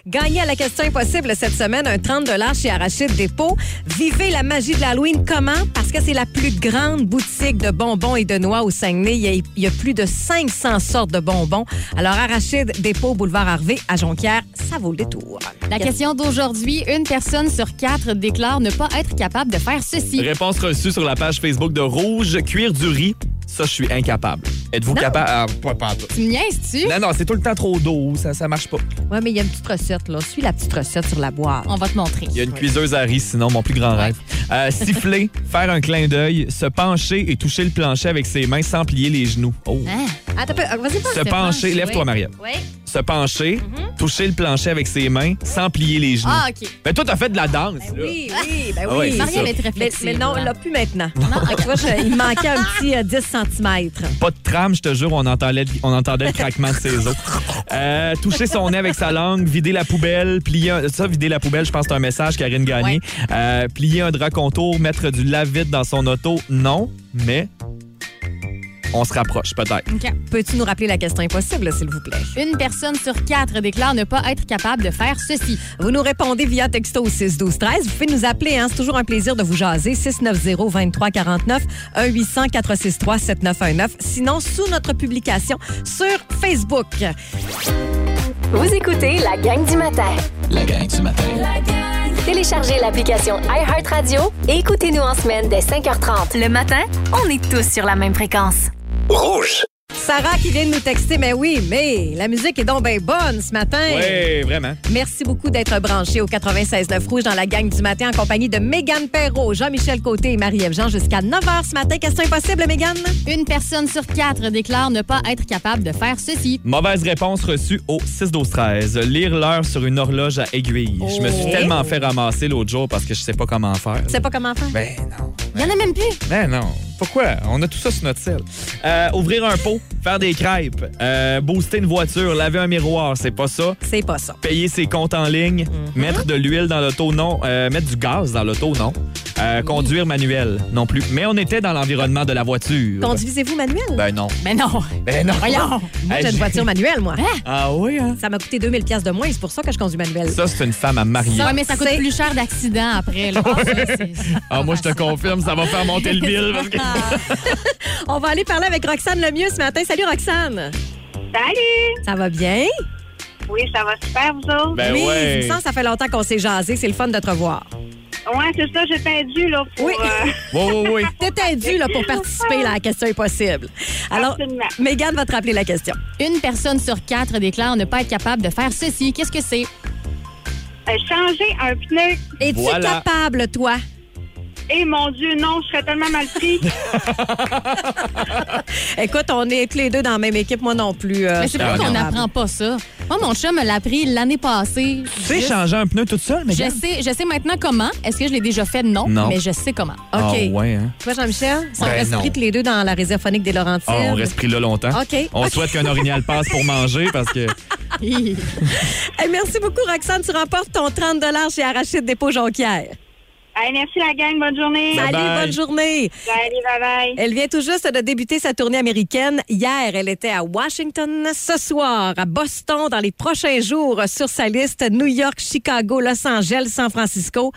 Gagner à la question impossible cette semaine un 30 chez Arachide Dépôt. Vivez la magie de l'Halloween comment? Parce que c'est la plus grande boutique de bonbons et de noix au Saguenay. Il y a, il y a plus de 500 sortes de bonbons. Alors, Arachide Dépôt, boulevard Harvey à Jonquière, ça vaut le détour. La question d'aujourd'hui, une personne sur quatre déclare ne pas être capable de faire ceci. Réponse reçue sur la page Facebook de Rouge, cuire du riz. Ça, je suis incapable. Êtes-vous capable? Ah, pas, pas tout. Tu me niaises-tu? Non, non, c'est tout le temps trop d'eau. Ça, ça marche pas. Ouais, mais il y a une petite recette, là. Suis la petite recette sur la boîte. On va te montrer. Il y a une cuiseuse à riz, sinon mon plus grand rêve. Euh, siffler, [laughs] faire un clin d'œil, se pencher et toucher le plancher avec ses mains sans plier les genoux. Oh. Hein? Pas. Se pencher, lève-toi. Maria. Oui. Se pencher, toucher le plancher avec ses mains sans plier les genoux. Ah, OK. Ben, toi, t'as fait de la danse, là. Oui, oui, ben Ah oui. ouais, ça. est très Mais, flexible. mais non, hein. là, plus maintenant. Non, ok. Tu vois, je- il manquait un petit euh, 10 cm. [laughs] Pas de trame, je te jure, on entendait, on entendait le craquement de ses os. Euh, toucher son nez avec sa langue, vider la poubelle, plier un- ça, vider la poubelle, je pense que c'est un message, Karine Gagné. Euh, plier un drap contour, mettre du lave-vide dans son auto, non, mais on se rapproche peut-être. OK. Peux-tu nous rappeler la question impossible, s'il vous plaît? Une personne sur quatre déclare ne pas être capable de faire ceci. Vous nous répondez via texto au 6 12 13. Vous pouvez nous appeler, hein? c'est toujours un plaisir de vous jaser. 690 23 49 1 800 463 7919. Sinon, sous notre publication sur Facebook. Vous écoutez la gang du matin. La gang du matin. Téléchargez l'application iHeartRadio et écoutez-nous en semaine dès 5h30. Le matin, on est tous sur la même fréquence. Rouge. Sarah qui vient de nous texter, mais oui, mais la musique est donc bien bonne ce matin. Oui, vraiment. Merci beaucoup d'être branché au 96.9 Rouge dans la gang du matin en compagnie de Mégane Perrault, Jean-Michel Côté et Marie-Ève Jean jusqu'à 9h ce matin. Question impossible, Mégane? Une personne sur quatre déclare ne pas être capable de faire ceci. Mauvaise réponse reçue au 6 12 13 Lire l'heure sur une horloge à aiguille. Je me suis Oh. tellement fait ramasser l'autre jour parce que je sais pas comment faire. Tu sais pas comment faire? Ben non. Il y en a même plus. Ben non. Pourquoi? On a tout ça sur notre sel. Euh, ouvrir un pot, faire des crêpes, euh, booster une voiture, laver un miroir, c'est pas ça. C'est pas ça. Payer ses comptes en ligne, mettre de l'huile dans l'auto, non. Euh, mettre du gaz dans l'auto, non. Euh, Conduire manuel, non plus. Mais on était dans l'environnement de la voiture. Conduisez-vous manuel? Ben non. Mais non. Ben non. Voyons. Moi, j'ai une voiture manuelle, moi. Ah oui, hein? Ça m'a coûté 2000 pièces de moins, c'est pour ça que je conduis manuel. Ça, c'est une femme à marier. Ouais, mais ça coûte plus cher d'accident après. là. Ah, ça, Ah, moi, je te confirme, ça va faire monter le bill. parce que- [laughs] On va aller parler avec Roxane Lemieux ce matin. Salut, Roxane. Salut! Ça va bien? Oui, ça va super, vous autres? Ben oui, ouais. que ça fait longtemps qu'on s'est jasé. C'est le fun de te revoir. Ouais, c'est ça, j'étais dû, là, pour... Oui. euh, [laughs] Oui, oui, oui. T'étais dû là, pour participer là, à la question impossible. Alors, Absolument. Mégane va te rappeler la question. Une personne sur quatre déclare ne pas être capable de faire ceci. Qu'est-ce que c'est? euh, changer un pneu. Es-tu Voilà. capable, toi? Et mon Dieu, non, je serais tellement mal pris. [laughs] Écoute, on est tous les deux dans la même équipe, moi non plus. euh, Mais je c'est suis pas qu'on capable. n'apprend pas ça. Moi, mon chum me l'a appris l'année passée. Tu sais changer un pneu toute seule, mais Je sais, je sais maintenant comment. Est-ce que je l'ai déjà fait? Non. Non. Mais je sais comment. OK. Ah ouais, hein? Toi, Jean-Michel, on Ben reste non. pris tous les deux dans la réserve phonique des Laurentides. Ah, on reste pris là longtemps. OK. On OK. souhaite qu'un orignal passe pour manger parce que [laughs] Hey, merci beaucoup, Roxane. Tu remportes ton 30 chez Arachide Dépôt Jonquière. Allez, merci la gang, bonne journée. Salut, bonne journée. Salut, bye bye. Elle vient tout juste de débuter sa tournée américaine. Hier, elle était à Washington. Ce soir, à Boston, dans les prochains jours, sur sa liste, New York, Chicago, Los Angeles, San Francisco.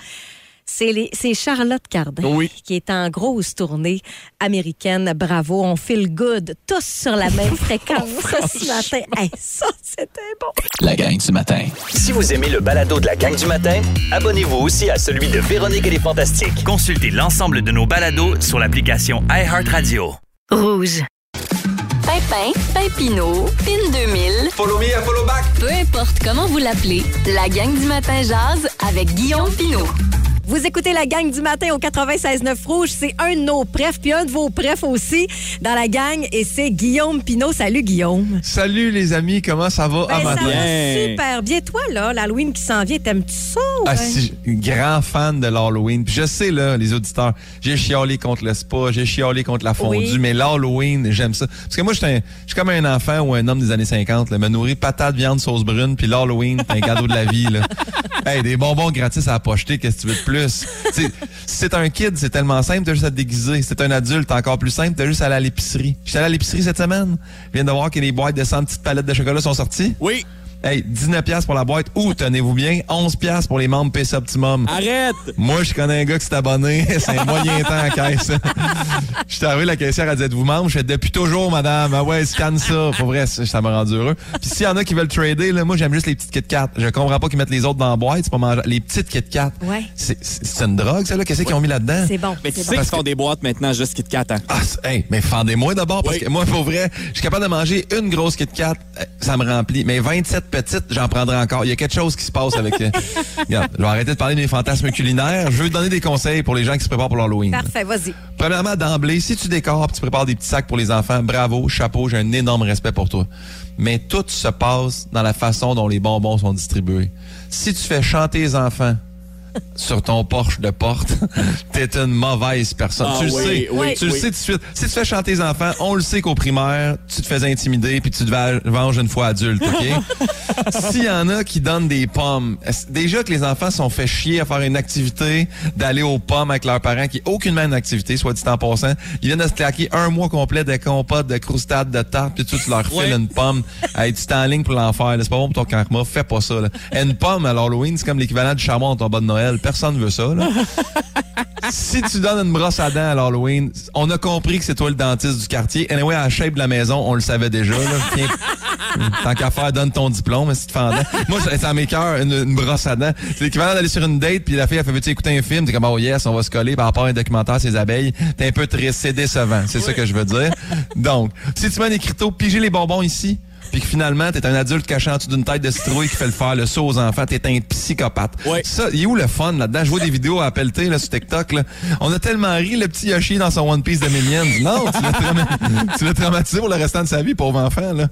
C'est les- c'est Charlotte Cardin qui est en grosse tournée américaine. Bravo, on feel good, tous sur la même [laughs] fréquence ce matin. Hey, ça, c'était bon. La gang du matin. Si vous aimez le balado de la gang du matin, abonnez-vous aussi à celui de Véronique et les Fantastiques. Consultez l'ensemble de nos balados sur l'application iHeartRadio. Rouge. Pimpin, Pimpino, Pin 2000. Follow me, I follow back. Peu importe comment vous l'appelez, la gang du matin jazz avec Guillaume Pinot. Vous écoutez la gang du matin au 96.9 Rouge. C'est un de nos prefs, puis un de vos prefs aussi dans la gang, et c'est Guillaume Pinot. Salut, Guillaume. Salut les amis, comment ça va Ben, à ça matin? va super bien. Toi, là, l'Halloween qui s'en vient, t'aimes-tu ça? Ah, si, grand fan de l'Halloween. Puis je sais, là, les auditeurs, j'ai chialé contre le spa, j'ai chialé contre la fondue, Oui. mais l'Halloween, j'aime ça. Parce que moi, je suis un- je suis comme un enfant ou un homme des années 50, là, me nourrir patates, viande, sauce brune, puis l'Halloween, c'est un cadeau de la vie, là. [laughs] Hey, des bonbons gratis à pocheter, qu'est-ce que tu veux de plus? Si c'est un kid, c'est tellement simple, t'as juste à te déguiser. Si c'est un adulte, encore plus simple, t'as juste à aller à l'épicerie. J'étais allé à l'épicerie cette semaine. Je viens de voir que les boîtes de 100 petites palettes de chocolat sont sorties. Oui. Hey, 19 pièces pour la boîte ou tenez-vous bien, 11 pièces pour les membres PC Optimum. Arrête! Moi, je connais un gars qui s'est abonné, [laughs] c'est un moyen temps à caisse. Je suis arrivé, la caissière a dit Êtes-vous membre? Je fais depuis toujours, madame. Ah ouais, scanne ça. Pour vrai, ça m'a rendu heureux. Puis s'il y en a qui veulent trader, là, moi j'aime juste les petites Kit Kat. Je comprends pas qu'ils mettent les autres dans la boîte, c'est pas manger. Les petites Kit Kat. Ouais. C'est c'est une drogue, ça là? Qu'est-ce qu'ils ont mis là-dedans? C'est bon. Mais tu c'est sais bon. qu'ils font des boîtes maintenant juste Kit Kat. Hein? Ah, hey, mais fendez-moi d'abord, parce Oui. que moi, pour vrai, je suis capable de manger une grosse Kit Kat, euh, ça me remplit. Mais 27 petites, j'en prendrai encore. Il y a quelque chose qui se passe avec... euh, [laughs] Regarde, je vais arrêter de parler de mes fantasmes culinaires. Je veux donner des conseils pour les gens qui se préparent pour l'Halloween. Parfait, vas-y. Premièrement, d'emblée, si tu décores tu prépares des petits sacs pour les enfants, bravo, chapeau, j'ai un énorme respect pour toi. Mais tout se passe dans la façon dont les bonbons sont distribués. Si tu fais chanter les enfants sur ton porche de porte, [laughs] t'es une mauvaise personne. Ah tu le oui, sais. oui, tu le sais tout de suite. Si tu fais chanter les enfants, on le sait qu'au primaire, tu te fais intimider puis tu te venges une fois adulte, OK? [laughs] S'il y en a qui donnent des pommes, déjà que les enfants sont fait chier à faire une activité, d'aller aux pommes avec leurs parents, qui est aucune même activité, soit dit en passant, ils viennent de se claquer un mois complet de compotes, de croustades, de tartes, puis tu leur files une pomme. Hey, tu t'es en ligne pour l'enfer, c'est pas bon pour ton karma, fais pas ça. Là. Une pomme à l'Halloween, c'est comme l'équivalent du charbon dans ton bas de Noël. Personne veut ça. Là. [laughs] si tu donnes une brosse à dents à l'Halloween, on a compris que c'est toi le dentiste du quartier. Anyway, à la shape de la maison, on le savait déjà. Là. [laughs] Tant qu'à faire, donne ton diplôme, si tu te fais en dents. Moi, ça, ça m'écœure, une, une brosse à dents. C'est l'équivalent d'aller sur une date, puis la fille, elle fait, veux-tu écouter un film? T'es comme, oh yes, on va se coller par rapport à un documentaire, ces abeilles. T'es un peu triste, c'est décevant. C'est ça que je veux dire. Donc, si tu mets un écriteau, piger les bonbons ici, puis que finalement, t'es un adulte caché en dessous d'une tête de citrouille qui fait le faire le saut aux enfants, t'es un psychopathe. Ça, il est où le fun là-dedans? Je vois des vidéos à pelleter là, sur TikTok. Là. On a tellement ri, le petit Yoshi dans son One Piece de Minions. Non, [laughs] tu l'as traumatisé pour le restant de sa vie, pauvre enfant. Là.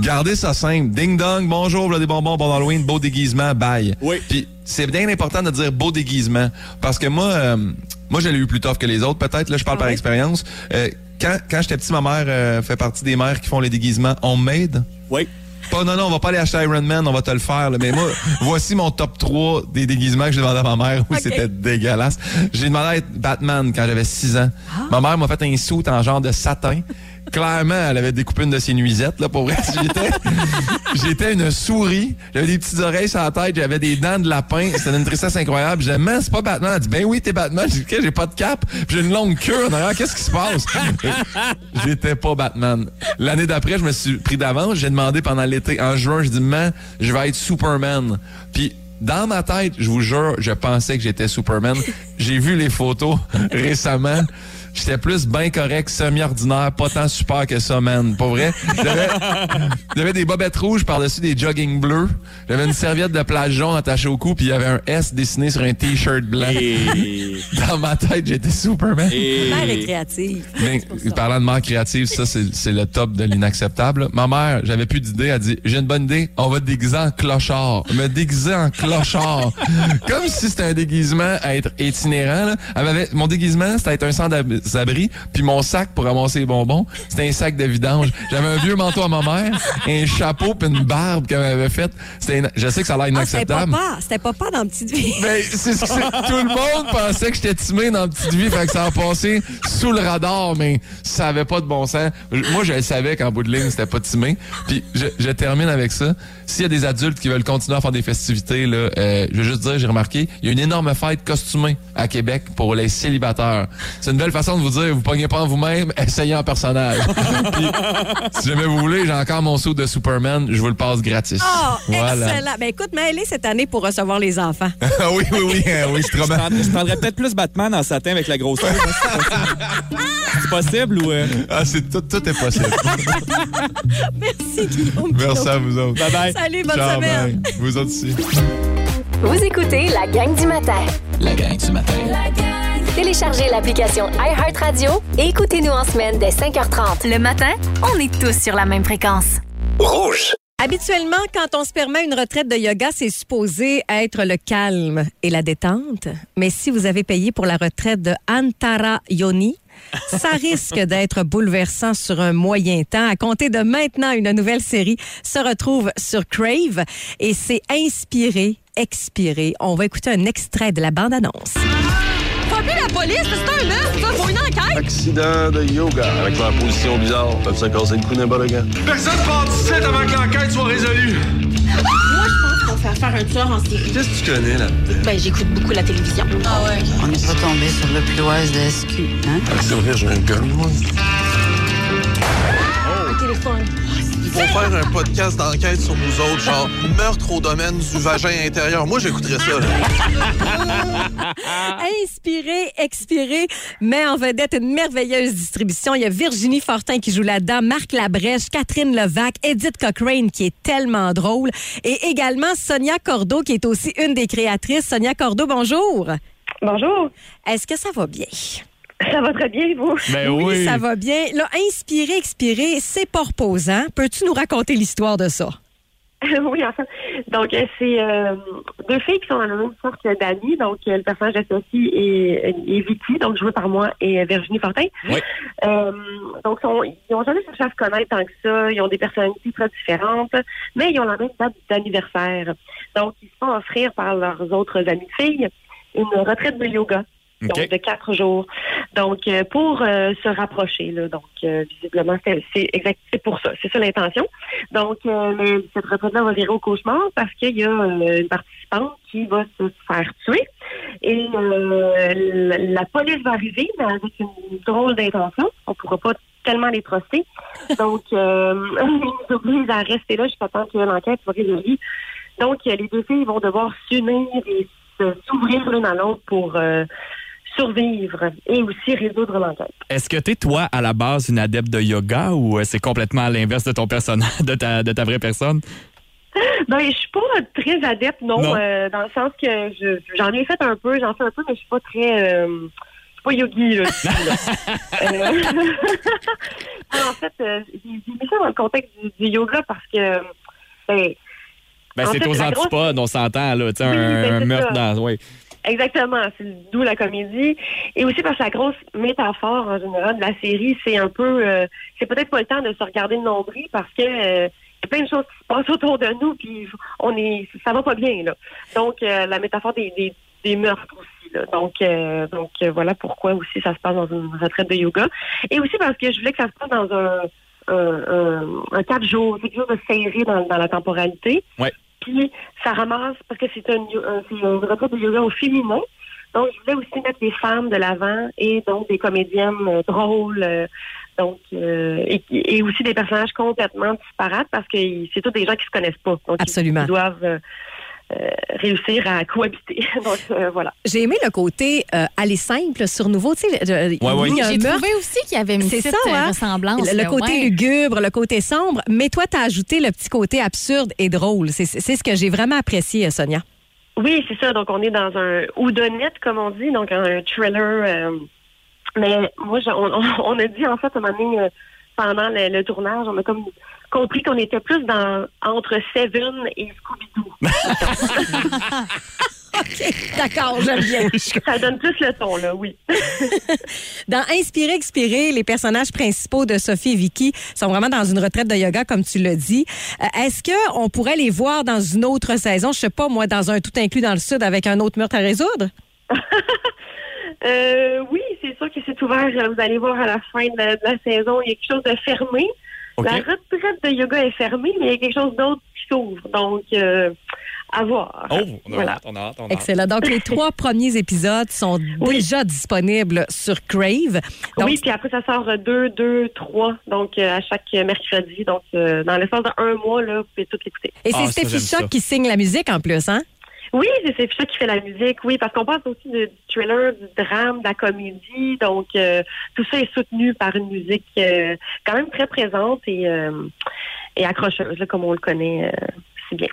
Gardez ça simple. Ding dong, bonjour, voilà des bonbons, bon Halloween, beau déguisement, bye. Oui. Puis c'est bien important de dire beau déguisement. Parce que moi, euh, moi, je l'ai eu plus tough que les autres, peut-être. Là, je parle par expérience. Euh, quand quand j'étais petit, ma mère euh, fait partie des mères qui font les déguisements homemade. Oui. Pas, non, non, on va pas aller acheter Iron Man, on va te le faire. là. Mais moi, [laughs] voici mon top 3 des déguisements que j'ai demandé à ma mère. Oui, c'était dégueulasse. J'ai demandé à être Batman quand j'avais 6 ans. Ma mère m'a fait un suit en genre de satin. Clairement, elle avait découpé une de ses nuisettes, là, pour vrai. [laughs] J'étais, j'étais une souris. J'avais des petites oreilles sur la tête, j'avais des dents de lapin. C'était une tristesse incroyable. J'ai dit, man, c'est pas Batman. Elle dit, ben oui, t'es Batman. J'ai dit, j'ai pas de cap. J'ai une longue queue en arrière. Qu'est-ce qui se passe? [laughs] J'étais pas Batman. L'année d'après, je me suis pris d'avance. J'ai demandé pendant l'été, en juin, je dis, man, je vais être Superman. Puis, dans ma tête, je vous jure, je pensais que j'étais Superman. J'ai vu les photos [laughs] récemment. J'étais plus bien correct, semi-ordinaire, pas tant super que ça, man. Pas vrai? J'avais, des bobettes rouges par-dessus des jogging bleus. J'avais une serviette de plage jaune attachée au cou, puis il y avait un S dessiné sur un T-shirt blanc. [laughs] Dans ma tête, j'étais Superman. Ma mère est créative. Mais, parlant de mère créative, ça, c'est c'est le top de l'inacceptable. Ma mère, j'avais plus d'idée, elle dit, j'ai une bonne idée, on va te déguiser en clochard. Me déguiser en clochard. Comme si c'était un déguisement à être itinérant. Là. Elle m'avait- mon déguisement, c'était être un sans-abri sans-abri. Puis mon sac pour ramasser les bonbons, c'était un sac de vidange. J'avais un vieux manteau à ma mère, un chapeau puis une barbe qu'elle m'avait faite. C'était ina- Je sais que ça a l'air Ah, c'était inacceptable. papa. C'était papa dans Petite Vie. Ben, c'est ce que c'est- tout le monde pensait que j'étais timé dans petite vie, fait que ça a passé sous le radar, mais ça avait pas de bon sens. Moi, je le savais qu'en bout de ligne, c'était pas timé. Puis je, je termine avec ça. S'il y a des adultes qui veulent continuer à faire des festivités, là, euh, je veux juste dire, j'ai remarqué, il y a une énorme fête costumée à Québec pour les célibataires. C'est une belle façon de vous dire, vous pognez pas en vous-même, essayez en personnage. [laughs] Puis, si jamais vous voulez, j'ai encore mon saut de Superman, je vous le passe gratis. Oh, excellent. Ben écoute, mêlez cette année pour recevoir les enfants. [laughs] Ah oui, oui, oui, euh, oui, c'est trop Je je prendrais peut-être plus Batman en satin avec la grosse C'est possible ou. euh? Ah, c'est tout, tout est possible. [laughs] Merci, Guillaume. Merci à vous autres. Bye bye. Salut, bonne Ciao, semaine. bye. Vous autres aussi. Vous écoutez la gang du matin. La gang du matin. Téléchargez l'application iHeartRadio et écoutez-nous en semaine dès 5h30. Le matin, on est tous sur la même fréquence. Rouge. Habituellement, quand on se permet une retraite de yoga, c'est supposé être le calme et la détente. Mais si vous avez payé pour la retraite de Antara Yoni, ça [laughs] risque d'être bouleversant sur un moyen temps. À compter de maintenant, une nouvelle série se retrouve sur Crave et c'est inspiré, expiré. On va écouter un extrait de la bande-annonce. Faut appeler la police, c'est un meurtre, ça, faut une enquête. Accident de yoga avec leur position bizarre. Peuvent se casser le cou n'importe quand. Personne part d'ici avant que l'enquête soit résolue. Moi, je pense qu'on fait faire un tueur en série. Qu'est-ce que tu connais là Ben, j'écoute beaucoup la télévision. Ah ouais? On n'est pas tombé sur le ploise de SQ, hein? C'est vrai, j'ai un gun, moi. Un téléphone. Ils vont faire un podcast d'enquête sur nous autres, genre meurtre au domaine du vagin intérieur. Moi, j'écouterais ça. là. [laughs] Inspiré, expiré, met en vedette une merveilleuse distribution. Il y a Virginie Fortin qui joue là-dedans, Marc Labrèche, Catherine Levac, Edith Cochrane qui est tellement drôle et également Sonia Cordeau qui est aussi une des créatrices. Sonia Cordeau, bonjour. Bonjour. Est-ce que ça va bien? Ça va très bien, vous? Ben oui. ça va bien. Là, inspiré, expiré, c'est pas reposant. Peux-tu nous raconter l'histoire de ça? [laughs] oui, en fait. Donc, euh, c'est euh, deux filles qui sont dans la même sorte d'amis. Donc, euh, le personnage de Sophie et, et Vicky, donc joué par moi et Virginie Fortin. Oui. Euh, donc, sont- ils ont jamais cherché à se connaître tant que ça. Ils ont des personnalités très différentes, mais ils ont la même date d'anniversaire. Donc, ils se font offrir par leurs autres amis de filles une retraite de yoga. Donc, de quatre jours. Donc, euh, pour euh, se rapprocher, là. Donc, euh, visiblement, c'est exact, c'est pour ça. C'est ça l'intention. Donc, euh, mais cette retraite-là va virer au cauchemar parce qu'il y a euh, une participante qui va se faire tuer. Et euh, la, la police va arriver, mais avec une drôle d'intention. On pourra pas tellement les truster. Donc, euh, [laughs] ils obligent à rester là jusqu'à temps que l'enquête soit résolue. Donc, les deux filles vont devoir s'unir et s'ouvrir l'une à l'autre pour euh, survivre et aussi résoudre l'enquête. Est-ce que t'es, toi, à la base, une adepte de yoga ou euh, c'est complètement à l'inverse de ton personnage, [laughs] de ta, de ta vraie personne? Ben, je suis pas très adepte, non, Non. euh, dans le sens que je- j'en ai fait un peu, j'en fais un peu, mais je suis pas très, euh, pas yogi là. là. [laughs] Euh, [laughs] en fait, j'ai mis ça dans le contexte du, du yoga parce que, ben, Ben, En c'est aux grosse- antipodes, on s'entend, là. Tu sais, Oui, un, ben, un meurtre ça. dans. Oui. Exactement, c'est d'où la comédie. Et aussi parce que la grosse métaphore en général de la série, c'est un peu, euh, c'est peut-être pas le temps de se regarder le nombril parce que euh, y a plein de choses qui se passent [laughs] autour de nous, puis on est, ça va pas bien là. Donc euh, la métaphore des, des, des meurtres aussi. Là. Donc, euh, donc euh, voilà pourquoi aussi ça se passe dans une retraite de yoga. Et aussi parce que je voulais que ça se passe dans un un, un, quatre jours, quelque chose de serré dans, dans la temporalité. Ouais. Puis ça ramasse parce que c'est un- c'est une retraite de yoga au féminin. Donc je voulais aussi mettre des femmes de l'avant et donc des comédiennes euh, drôles. euh, donc euh, et, et aussi des personnages complètement disparates parce que ils- c'est tous des gens qui se connaissent pas. Donc ils- Absolument. Ils, doivent euh, réussir à cohabiter. [laughs] donc euh, voilà. J'ai aimé le côté euh, aller simple sur nouveau. Tu sais, Ouais, J'ai trouvé aussi qu'il y avait une C'est petite ça, hein? ressemblance. Le, côté ouais. lugubre, le côté sombre. Mais toi, tu as ajouté le petit côté absurde et drôle. C'est c'est ce que j'ai vraiment apprécié, Sonia. Oui, c'est ça. Donc, on est dans un houdonette, comme on dit, donc un thriller. euh, mais moi, je- on, on- [laughs] on a dit, en fait, à un moment donné, euh, pendant le, le tournage, on a comme compris qu'on était plus dans entre Seven et Scooby-Doo. [laughs] [laughs] OK, d'accord, j'aime bien. Ça donne plus le ton, là, oui. [laughs] Dans Inspirer, Expirer, les personnages principaux de Sophie et Vicky sont vraiment dans une retraite de yoga, comme tu l'as dit. Euh, Est-ce qu'on pourrait les voir dans une autre saison? Je sais pas, moi, dans un tout inclus dans le Sud avec un autre meurtre à résoudre? Euh, oui, c'est sûr que c'est ouvert. Vous allez voir à la fin de la, de la saison, il y a quelque chose de fermé. OK. La retraite de yoga est fermée, mais il y a quelque chose d'autre qui s'ouvre. Donc, euh, à voir. Oh, on a Voilà. hâte, on a hâte, on a hâte. Excellent. Donc, les [laughs] trois premiers épisodes sont déjà disponibles sur Crave. Donc, oui, puis après, ça sort euh, deux, deux, trois, donc euh, à chaque mercredi. Donc, euh, dans l'espace d'un mois, là, vous pouvez tout écouter. Et c'est Ah, Stéphie. Choc qui signe la musique en plus, hein? Oui, c'est ça qui fait la musique, oui, parce qu'on passe aussi du thriller, du drame, de la comédie. Donc, euh, tout ça est soutenu par une musique euh, quand même très présente et, euh, et accrocheuse, comme on le connaît si bien.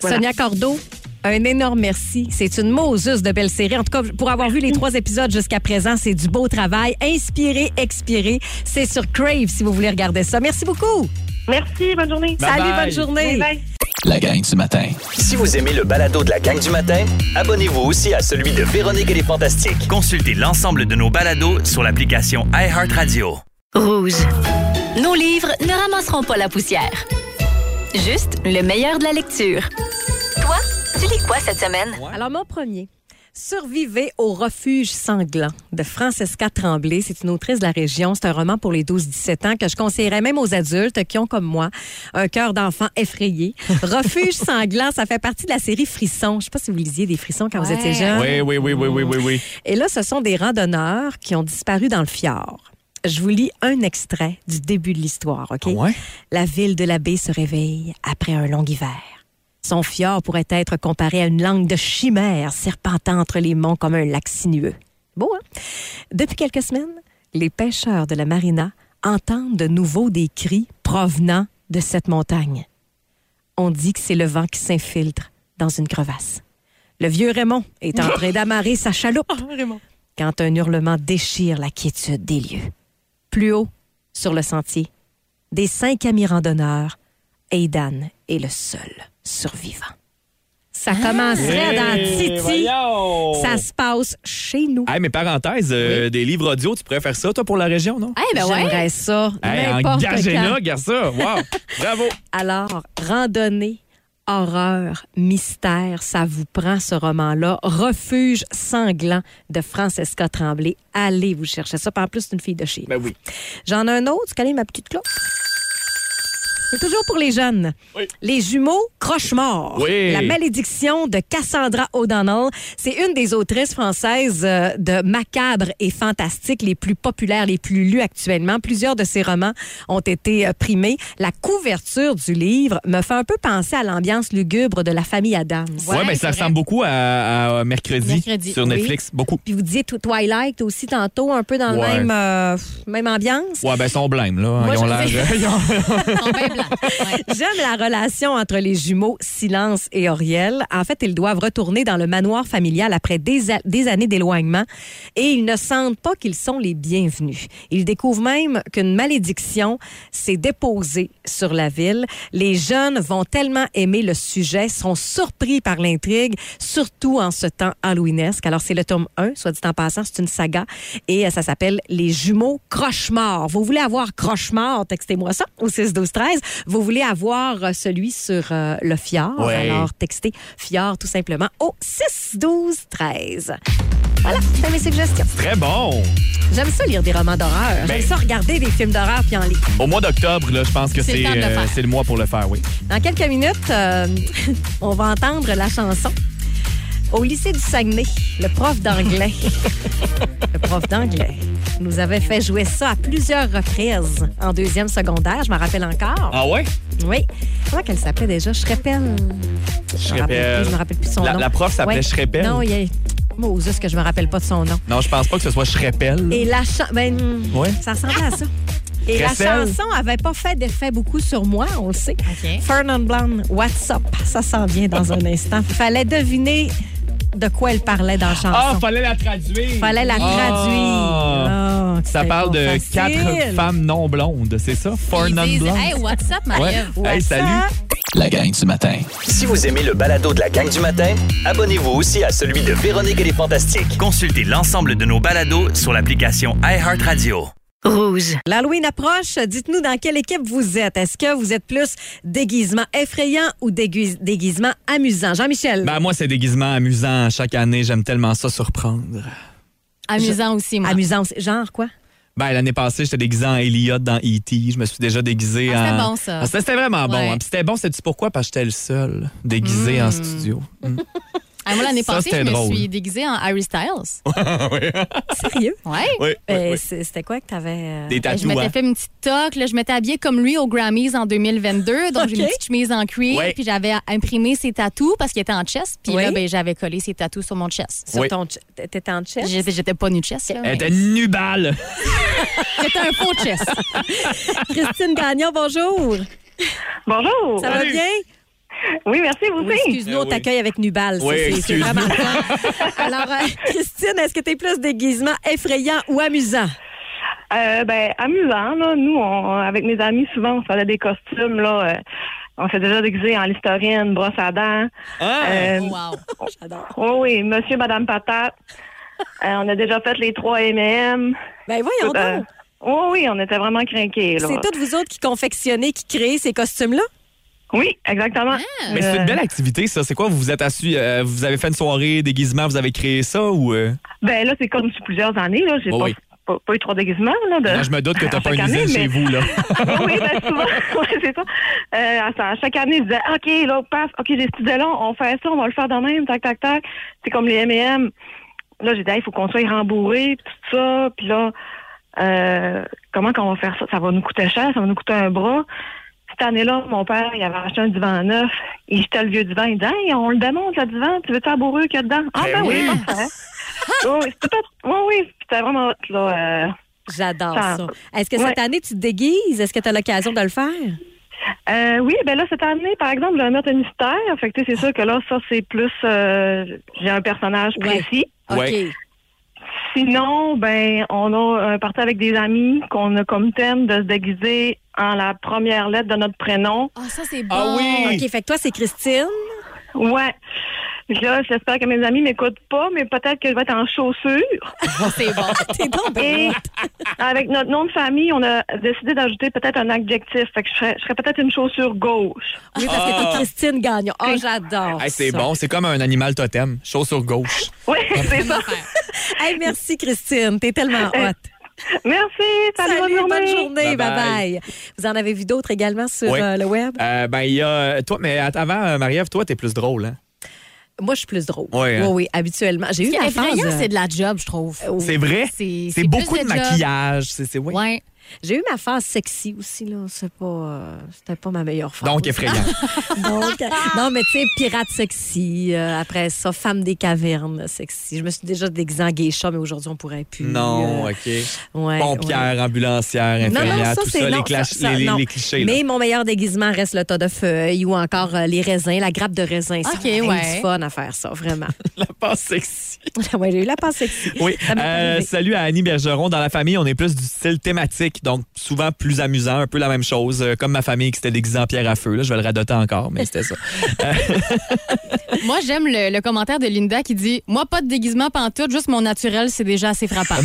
Sonia Cordeau, un énorme merci. C'est une Moses de belle série. En tout cas, pour avoir vu les trois épisodes jusqu'à présent, c'est du beau travail. Inspiré, expiré. C'est sur Crave si vous voulez regarder ça. Merci beaucoup. Merci, bonne journée. Bye Salut, bye. bonne journée. Bye. La gang du matin. Si vous aimez le balado de la gang du matin, abonnez-vous aussi à celui de Véronique et les Fantastiques. Consultez l'ensemble de nos balados sur l'application iHeartRadio. Rouge. Nos livres ne ramasseront pas la poussière. Juste le meilleur de la lecture. Toi, tu lis quoi cette semaine? Alors, mon premier. Survivez au refuge sanglant de Francesca Tremblay. C'est une autrice de la région. C'est un roman pour les 12-17 ans que je conseillerais même aux adultes qui ont, comme moi, un cœur d'enfant effrayé. [laughs] refuge sanglant, ça fait partie de la série Frissons. Je sais pas si vous lisiez des frissons quand vous étiez jeune. Oui, oui, oui, oui, oui, oui, oui. Et là, ce sont des randonneurs qui ont disparu dans le fjord. Je vous lis un extrait du début de l'histoire, OK? Ouais? La ville de la baie se réveille après un long hiver. Son fjord pourrait être comparé à une langue de chimère serpentant entre les monts comme un lac sinueux. Beau, hein? Depuis quelques semaines, les pêcheurs de la marina entendent de nouveau des cris provenant de cette montagne. On dit que c'est le vent qui s'infiltre dans une crevasse. Le vieux Raymond est en train d'amarrer sa chaloupe [laughs] quand un hurlement déchire la quiétude des lieux. Plus haut, sur le sentier, des cinq amis randonneurs, Aidan est le seul survivant. Ça commencerait dans Titi. voyons! Ça se passe chez nous. Hey, mais parenthèse, euh, des livres audio, tu pourrais faire ça, toi, pour la région, non? Eh ben J'aimerais ça. Hey, n'importe engagez-la, quand. regarde ça. Wow! [laughs] Bravo! Alors, randonnée, horreur, mystère, ça vous prend ce roman-là. Refuge sanglant de Francesca Tremblay. Allez vous chercher ça. Puis En plus, c'est une fille de chez nous. Ben oui. J'en ai un autre. Tu connais ma petite clope? C'est toujours pour les jeunes. Les jumeaux croche-morts. Oui. La malédiction de Cassandra O'Donnell. C'est une des autrices françaises euh, de macabre et fantastique les plus populaires, les plus lus actuellement. Plusieurs de ses romans ont été euh, primés. La couverture du livre me fait un peu penser à l'ambiance lugubre de la famille Adams. Ouais, ben ça ressemble beaucoup à, à mercredi, Mercredi, sur oui. Netflix. Beaucoup. Puis vous disiez tout- Twilight aussi tantôt, un peu dans Ouais. même, euh, même ambiance. Ouais, ben, ils sont blêmes, là. Moi, ils ont l'air. [laughs] J'aime la relation entre les jumeaux Silence et Auriel. En fait, ils doivent retourner dans le manoir familial après des, années d'éloignement et ils ne sentent pas qu'ils sont les bienvenus. Ils découvrent même qu'une malédiction s'est déposée sur la ville. Les jeunes vont tellement aimer le sujet, sont surpris par l'intrigue, surtout en ce temps halloweenesque. Alors, c'est le tome 1, soit dit en passant, c'est une saga et euh, ça s'appelle Les jumeaux Croche-Morts. Vous voulez avoir Croche-Mort, textez-moi ça au 6 12 13. Vous voulez avoir euh, celui sur euh, le fjord, Ouais. alors textez fjord tout simplement au 6 12 13. Voilà, c'est mes suggestions. Très bon. J'aime ça lire des romans d'horreur. Ben- J'aime ça regarder des films d'horreur puis en lire. Au mois d'octobre, là, je pense que C'est le euh, le mois pour le faire, oui. Dans quelques minutes, euh, [laughs] on va entendre la chanson. Au lycée du Saguenay, le prof d'anglais, [laughs] le prof d'anglais, nous avait fait jouer ça à plusieurs reprises en deuxième secondaire, je me rappelle encore. Ah ouais? Oui. Comment qu'elle s'appelait déjà? Schreppel. Je me rappelle plus, je me rappelle plus son La- nom. la prof s'appelait Ouais. Non, il y a... Moses, que je me rappelle pas de son nom? Non, je pense pas que ce soit Schreppel. Et la chanson... Ben, Ouais. ça ressemblait à ça. [laughs] Et la chanson avait pas fait d'effet beaucoup sur moi, on le sait. Fernand Blonde, What's Up? Ça s'en vient dans un instant. Fallait deviner de quoi elle parlait dans la chanson. Ah, fallait la traduire. Fallait la Ah. traduire. Ah, Ça parle de facile. quatre femmes non blondes, c'est ça? Four Ils non disent, blondes. Hey, what's up, Ouais. Marie-Ève? Hey, salut. up? La gang du matin. Si vous aimez le balado de la gang du matin, abonnez-vous aussi à celui de Véronique et les Fantastiques. Consultez l'ensemble de nos balados sur l'application iHeartRadio. Rouge. L'Halloween approche. Dites-nous dans quelle équipe vous êtes. Est-ce que vous êtes plus déguisement effrayant ou déguis- déguisement amusant? Jean-Michel. Ben, moi, c'est déguisement amusant chaque année. J'aime tellement ça surprendre. Amusant aussi, moi. Amusant aussi. Genre quoi? Ben, l'année passée, j'étais déguisé en Elliot dans E.T. Je me suis déjà déguisé Ah, c'était en. bon, ça. Ah, C'était c'était vraiment bon. Hein. Puis C'était bon, c'était pourquoi? Parce que j'étais le seul déguisé en studio. Mm. [laughs] Ah, moi, l'année passée, je me drôle. suis déguisée en Harry Styles. [laughs] Sérieux? Ouais. Oui, oui, Euh, oui. c'est- C'était quoi que t'avais. euh, Des Je tatous, m'étais hein? fait une petite toque. Là, je m'étais habillée comme lui au Grammys en 2022. Donc, j'ai une petite chemise en cuir. Puis j'avais imprimé ses tatous parce qu'il était en chest. Puis Oui. là, ben, j'avais collé ses tatous sur mon chest. Sur Oui. ton. T'étais en chest? J'étais pas nu chest. là, Elle mais était nubale. C'était un faux chest. Christine Gagnon, bonjour. Bonjour. Ça va bien? Oui, merci, vous Oui, aussi. excuse-nous, on oui. t'accueille avec Nubal. Oui, C'est- vraiment. Alors, euh, Christine, est-ce que t'es plus déguisement effrayant ou amusant? Euh, ben, amusant, là. Nous, on, avec mes amis, souvent, on faisait des costumes, là. euh, on s'est déjà déguisé en l'historienne, brosse à dents. Ah! Euh, Wow. J'adore. oui, oui, monsieur, madame patate. Euh, on a déjà fait les trois M&M. Ben voyons donc. oui, oui, on était vraiment craqués, là. C'est toutes vous autres qui confectionnez, qui créez ces costumes-là? Oui, exactement. Mais c'est une belle activité, ça. C'est quoi? Vous vous êtes assis, euh, vous avez fait une soirée déguisement, vous avez créé ça ou. euh? Ben là, c'est comme depuis plusieurs années, là. J'ai Oh pas, oui. pas, pas eu trop déguisements, là. De, je me doute que t'as pas une année, usine chez mais- vous, là. [laughs] oui, ben souvent, [laughs] ouais, c'est ça. Euh, à, ça- à chaque année, je disais, OK, là, passe, OK, j'ai ce là on fait ça, on va le faire de même, tac, tac, tac. C'est comme les M&M. Là, j'ai dit, Hey, il faut qu'on soit rembourré, puis tout ça. Puis là, euh, comment qu'on va faire ça? Ça va nous coûter cher, ça va nous coûter un bras. Cette année-là, mon père, il avait acheté un divan neuf. Il jetait le vieux divan. Il disait, hey, on le démonte, le divan. Tu veux-tu bourreux qu'il y a dedans? Ah, ben Ben oui, oui. parfait. [laughs] oui, oui, c'était pas- oui, oui, c'était vraiment hot, là. euh, J'adore Ça- ça. Est-ce que cette Ouais. année, tu te déguises? Est-ce que tu as l'occasion de le faire? Euh, oui, ben là, cette année, par exemple, j'ai un mettre un mystère. Fait que, tu sais, c'est sûr que là, ça, c'est plus... euh, j'ai un personnage Ouais. précis. Ouais. OK. Sinon, ben, on a un parti avec des amis qu'on a comme thème de se déguiser en la première lettre de notre prénom. Ah, ça, c'est bon. Ah oui! OK, fait que toi, c'est Christine. Ouais. Là, j'espère que mes amis m'écoutent pas, mais peut-être que je vais être en chaussures. [laughs] C'est bon. [laughs] T'es ben Et avec notre nom de famille, on a décidé d'ajouter peut-être un adjectif. Fait que je serais, je serais peut-être une chaussure gauche. Oui, parce que Ah. t'es Christine Gagnon. Oh, j'adore. Hey, c'est bon, c'est comme un animal totem. Chaussure gauche. Oui, [laughs] c'est ça. Hey, merci, Christine. T'es tellement hot. [laughs] Merci. Salut, bonne journée. bonne journée. Bye bye. Vous en avez vu d'autres également sur Oui. euh, le web? Euh, ben, il y a. Toi, mais avant, euh, Marie-Ève, toi, t'es plus drôle, hein? Moi, je suis plus drôle. Ouais, hein? Oui, oui, habituellement. J'ai eu effrayant, phase. euh, c'est de la job, je trouve. C'est vrai? C'est beaucoup de maquillage. C'est, c'est, oui. Ouais. J'ai eu ma phase sexy aussi, là. C'est pas. euh, C'était pas ma meilleure phase. Donc, effrayant. [laughs] Donc, euh, non, mais tu sais, pirate sexy. euh, après ça, femme des cavernes sexy. Je me suis déjà déguisée en geisha, mais aujourd'hui, on pourrait plus. non, euh, OK. ouais, Pompière, ambulancière, Non, non, infirmière, ça, tout c'est ça, non, les, clash- ça, ça, les, les- non. les clichés. là. Mais mon meilleur déguisement reste le tas de feuilles ou encore euh, les raisins, la grappe de raisin. OK, C'est ouais. du fun à faire ça, vraiment. La [laughs] passe sexy. [laughs] ouais, j'ai eu la passe sexy. Oui. Euh, salut à Annie Bergeron. Dans la famille, on est plus du style thématique, donc souvent plus amusant, un peu la même chose. euh, comme ma famille qui s'était déguisée en pierre à feu. Là, je vais le radoter encore, mais c'était ça. [laughs] [laughs] Moi, j'aime le, le commentaire de Linda qui dit Moi, pas de déguisement pantoute, juste mon naturel, c'est déjà assez frappant.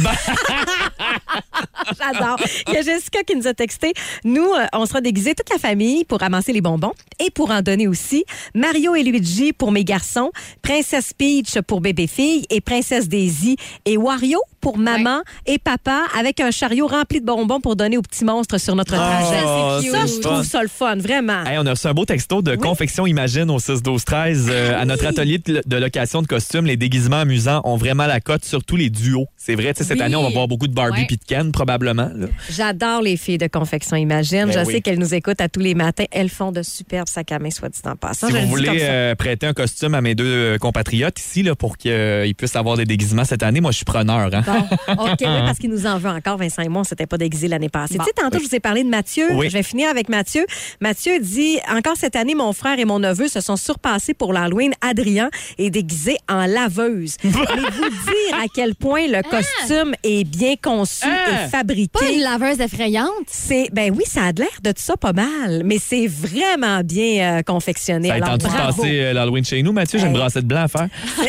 J'adore. Il y a Jessica qui nous a texté. Nous, euh, on sera déguisés toute la famille pour ramasser les bonbons et pour en donner aussi. Mario et Luigi pour mes garçons, Princesse Peach pour bébé-fille et Princesse Daisy et Wario pour maman et papa avec un chariot rempli de bonbons pour donner aux petits monstres sur notre trajet. Oh, ça, je trouve ça le fun, vraiment. Hey, on a reçu un beau texto de Confection Imagine au 6 12 13 Euh, à notre atelier de, location de costumes. Les déguisements amusants ont vraiment la cote, surtout les duos. C'est vrai, tu sais, cette Oui. année, on va voir beaucoup de Barbie Ouais. probablement. J'adore les filles de Confection Imagine. Ben je oui. sais qu'elles nous écoutent à tous les matins. Elles font de superbes sacs à main, soit dit en passant. Si Je vous voulez euh, prêter un costume à mes deux euh, compatriotes ici là, pour qu'ils puissent avoir des déguisements cette année, moi, je suis preneur. Hein? Bon, OK, oui, parce qu'il nous en veut encore. Vincent et moi, on s'était pas déguisés l'année passée. Bon. Tu sais, tantôt, je vous ai parlé de Mathieu. Oui. Je vais finir avec Mathieu. Mathieu dit Encore cette année, mon frère et mon neveu se sont surpassés pour l'Halloween. Adrien est déguisé en laveuse. [laughs] Mais vous dire à quel point le costume est bien conçu Ah. et fabriqué? Pas une laveuse effrayante? C'est ben oui, ça a l'air de ça pas mal, mais c'est vraiment bien euh, confectionné. Ça a Alors, passer euh, l'Halloween chez nous, Mathieu? J'ai une Hey. brassette blanc à faire. [laughs]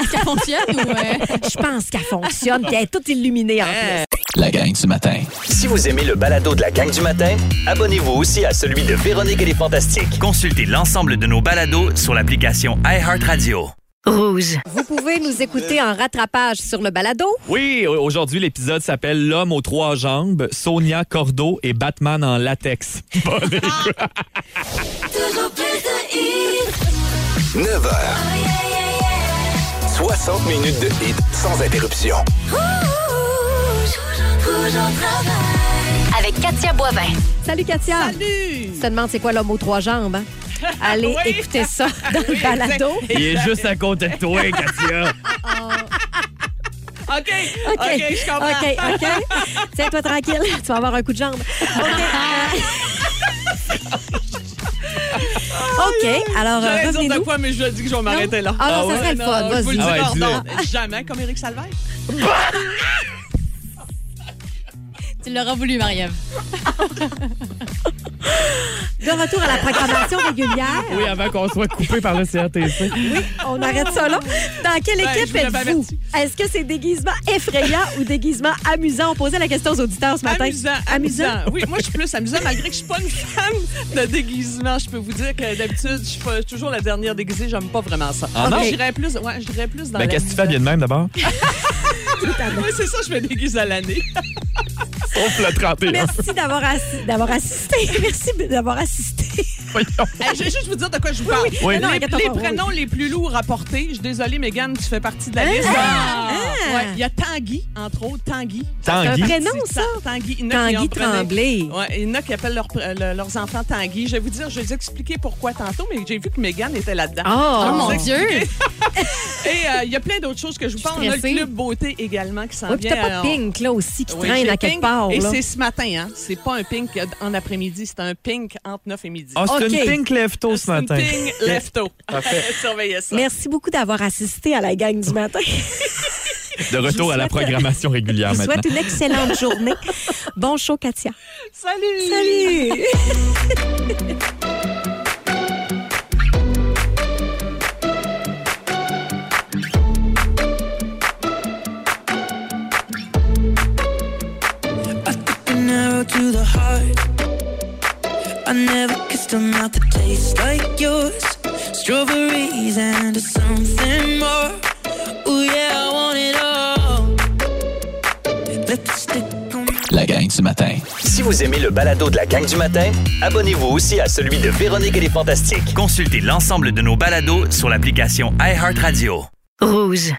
Est-ce qu'elle fonctionne ou. euh, Je pense qu'elle fonctionne, puis elle est toute illuminée en plus. La gang du matin. Si vous aimez le balado de la gang du matin, abonnez-vous aussi à celui de Véronique et les Fantastiques. Consultez l'ensemble de nos balados sur l'application iHeartRadio. Rouge. Vous pouvez nous écouter en rattrapage sur le balado. Oui, au- aujourd'hui, l'épisode s'appelle L'homme aux trois jambes, Sonia Cordeau et Batman en latex. [laughs] Bonne écoute. [laughs] Toujours plus de hits. 9h. 60 minutes de hit sans interruption. Avec Katia Boivin. Salut Katia. Salut! Tu te demandes c'est quoi l'homme aux trois jambes? hein? [laughs] Allez Oui. écouter ça [laughs] dans le balado. Il est juste à côté de toi, Katia. OK, OK, OK, je comprends. OK, OK. Tiens-toi tranquille, tu vas avoir un coup de jambe. OK. [laughs] [laughs] OK, alors euh, J'allais dire de quoi, mais je dis que je vais m'arrêter là. Ah non, ça ouais? serait le fun. je vous le dis, Vas-y. Ah jamais comme Éric Salvaire. [laughs] Tu l'auras voulu, Marie-Ève. [laughs] De retour à la programmation régulière. Oui, avant qu'on soit coupé par le CRTC. Oui, on arrête ça là. Dans quelle équipe êtes-vous? Est-ce que c'est déguisement effrayant ou déguisement amusant? On posait la question aux auditeurs ce matin. Amusant, amusant. Oui, moi, je suis plus amusant, malgré que je suis pas une fan de déguisement. Je peux vous dire que d'habitude, je suis pas- toujours la dernière déguisée. J'aime pas vraiment ça. Ah non? Je dirais plus, ouais, plus dans Ben, qu'est-ce que tu fais bien de même d'abord? [laughs] Oui, c'est ça, je me déguise à l'année. Sauf le 31. Merci d'avoir assi- d'avoir assisté. [laughs] Merci d'avoir assisté. Hey, je vais juste vous dire de quoi je vous parle. oui. Oui. Les, Non, inquiète-toi les pas, oui. prénoms les plus lourds à porter. Je suis désolée, Mégane, tu fais partie de la liste. Ah! Ouais, Il y a Tanguy, entre autres. Tanguy. Tanguy. un prénom, C'est ça? Tanguy. Il y en a qui Tanguy en prenaient- Tremblay. Ouais, il y en a qui appellent leur- le- leurs enfants Tanguy. Je vais vous dire, je vais vous expliquer pourquoi tantôt, mais j'ai vu que Mégane était là-dedans. Oh, mon Dieu! [laughs] Et euh, il y a plein d'autres choses que je vous parle. On a le stressée. Club Beauté également qui s'en Oui, puis vient. t'as pas de Euh, pink là aussi qui oui, traîne j'ai à quelque pink, part. Et là. c'est ce matin, hein. C'est pas un pink en après-midi, c'est un pink entre 9 et midi. Ah, c'est OK. une pink lève-tôt ce C'est une matin. pink lefto. Parfait. [laughs] Surveillez ça. Merci beaucoup d'avoir assisté à la gang du matin. [laughs] De retour à la programmation régulière Je vous maintenant. souhaite une excellente journée. [laughs] Bon show, Katia. Salut! Salut! An arrow to the heart. I never kissed a mouth that tastes like yours. Strawberries and something more. Ooh, yeah, La gang du matin. Si vous aimez le balado de la gang du matin, abonnez-vous aussi à celui de Véronique et les Fantastiques. Consultez l'ensemble de nos balados sur l'application iHeartRadio. Rouge.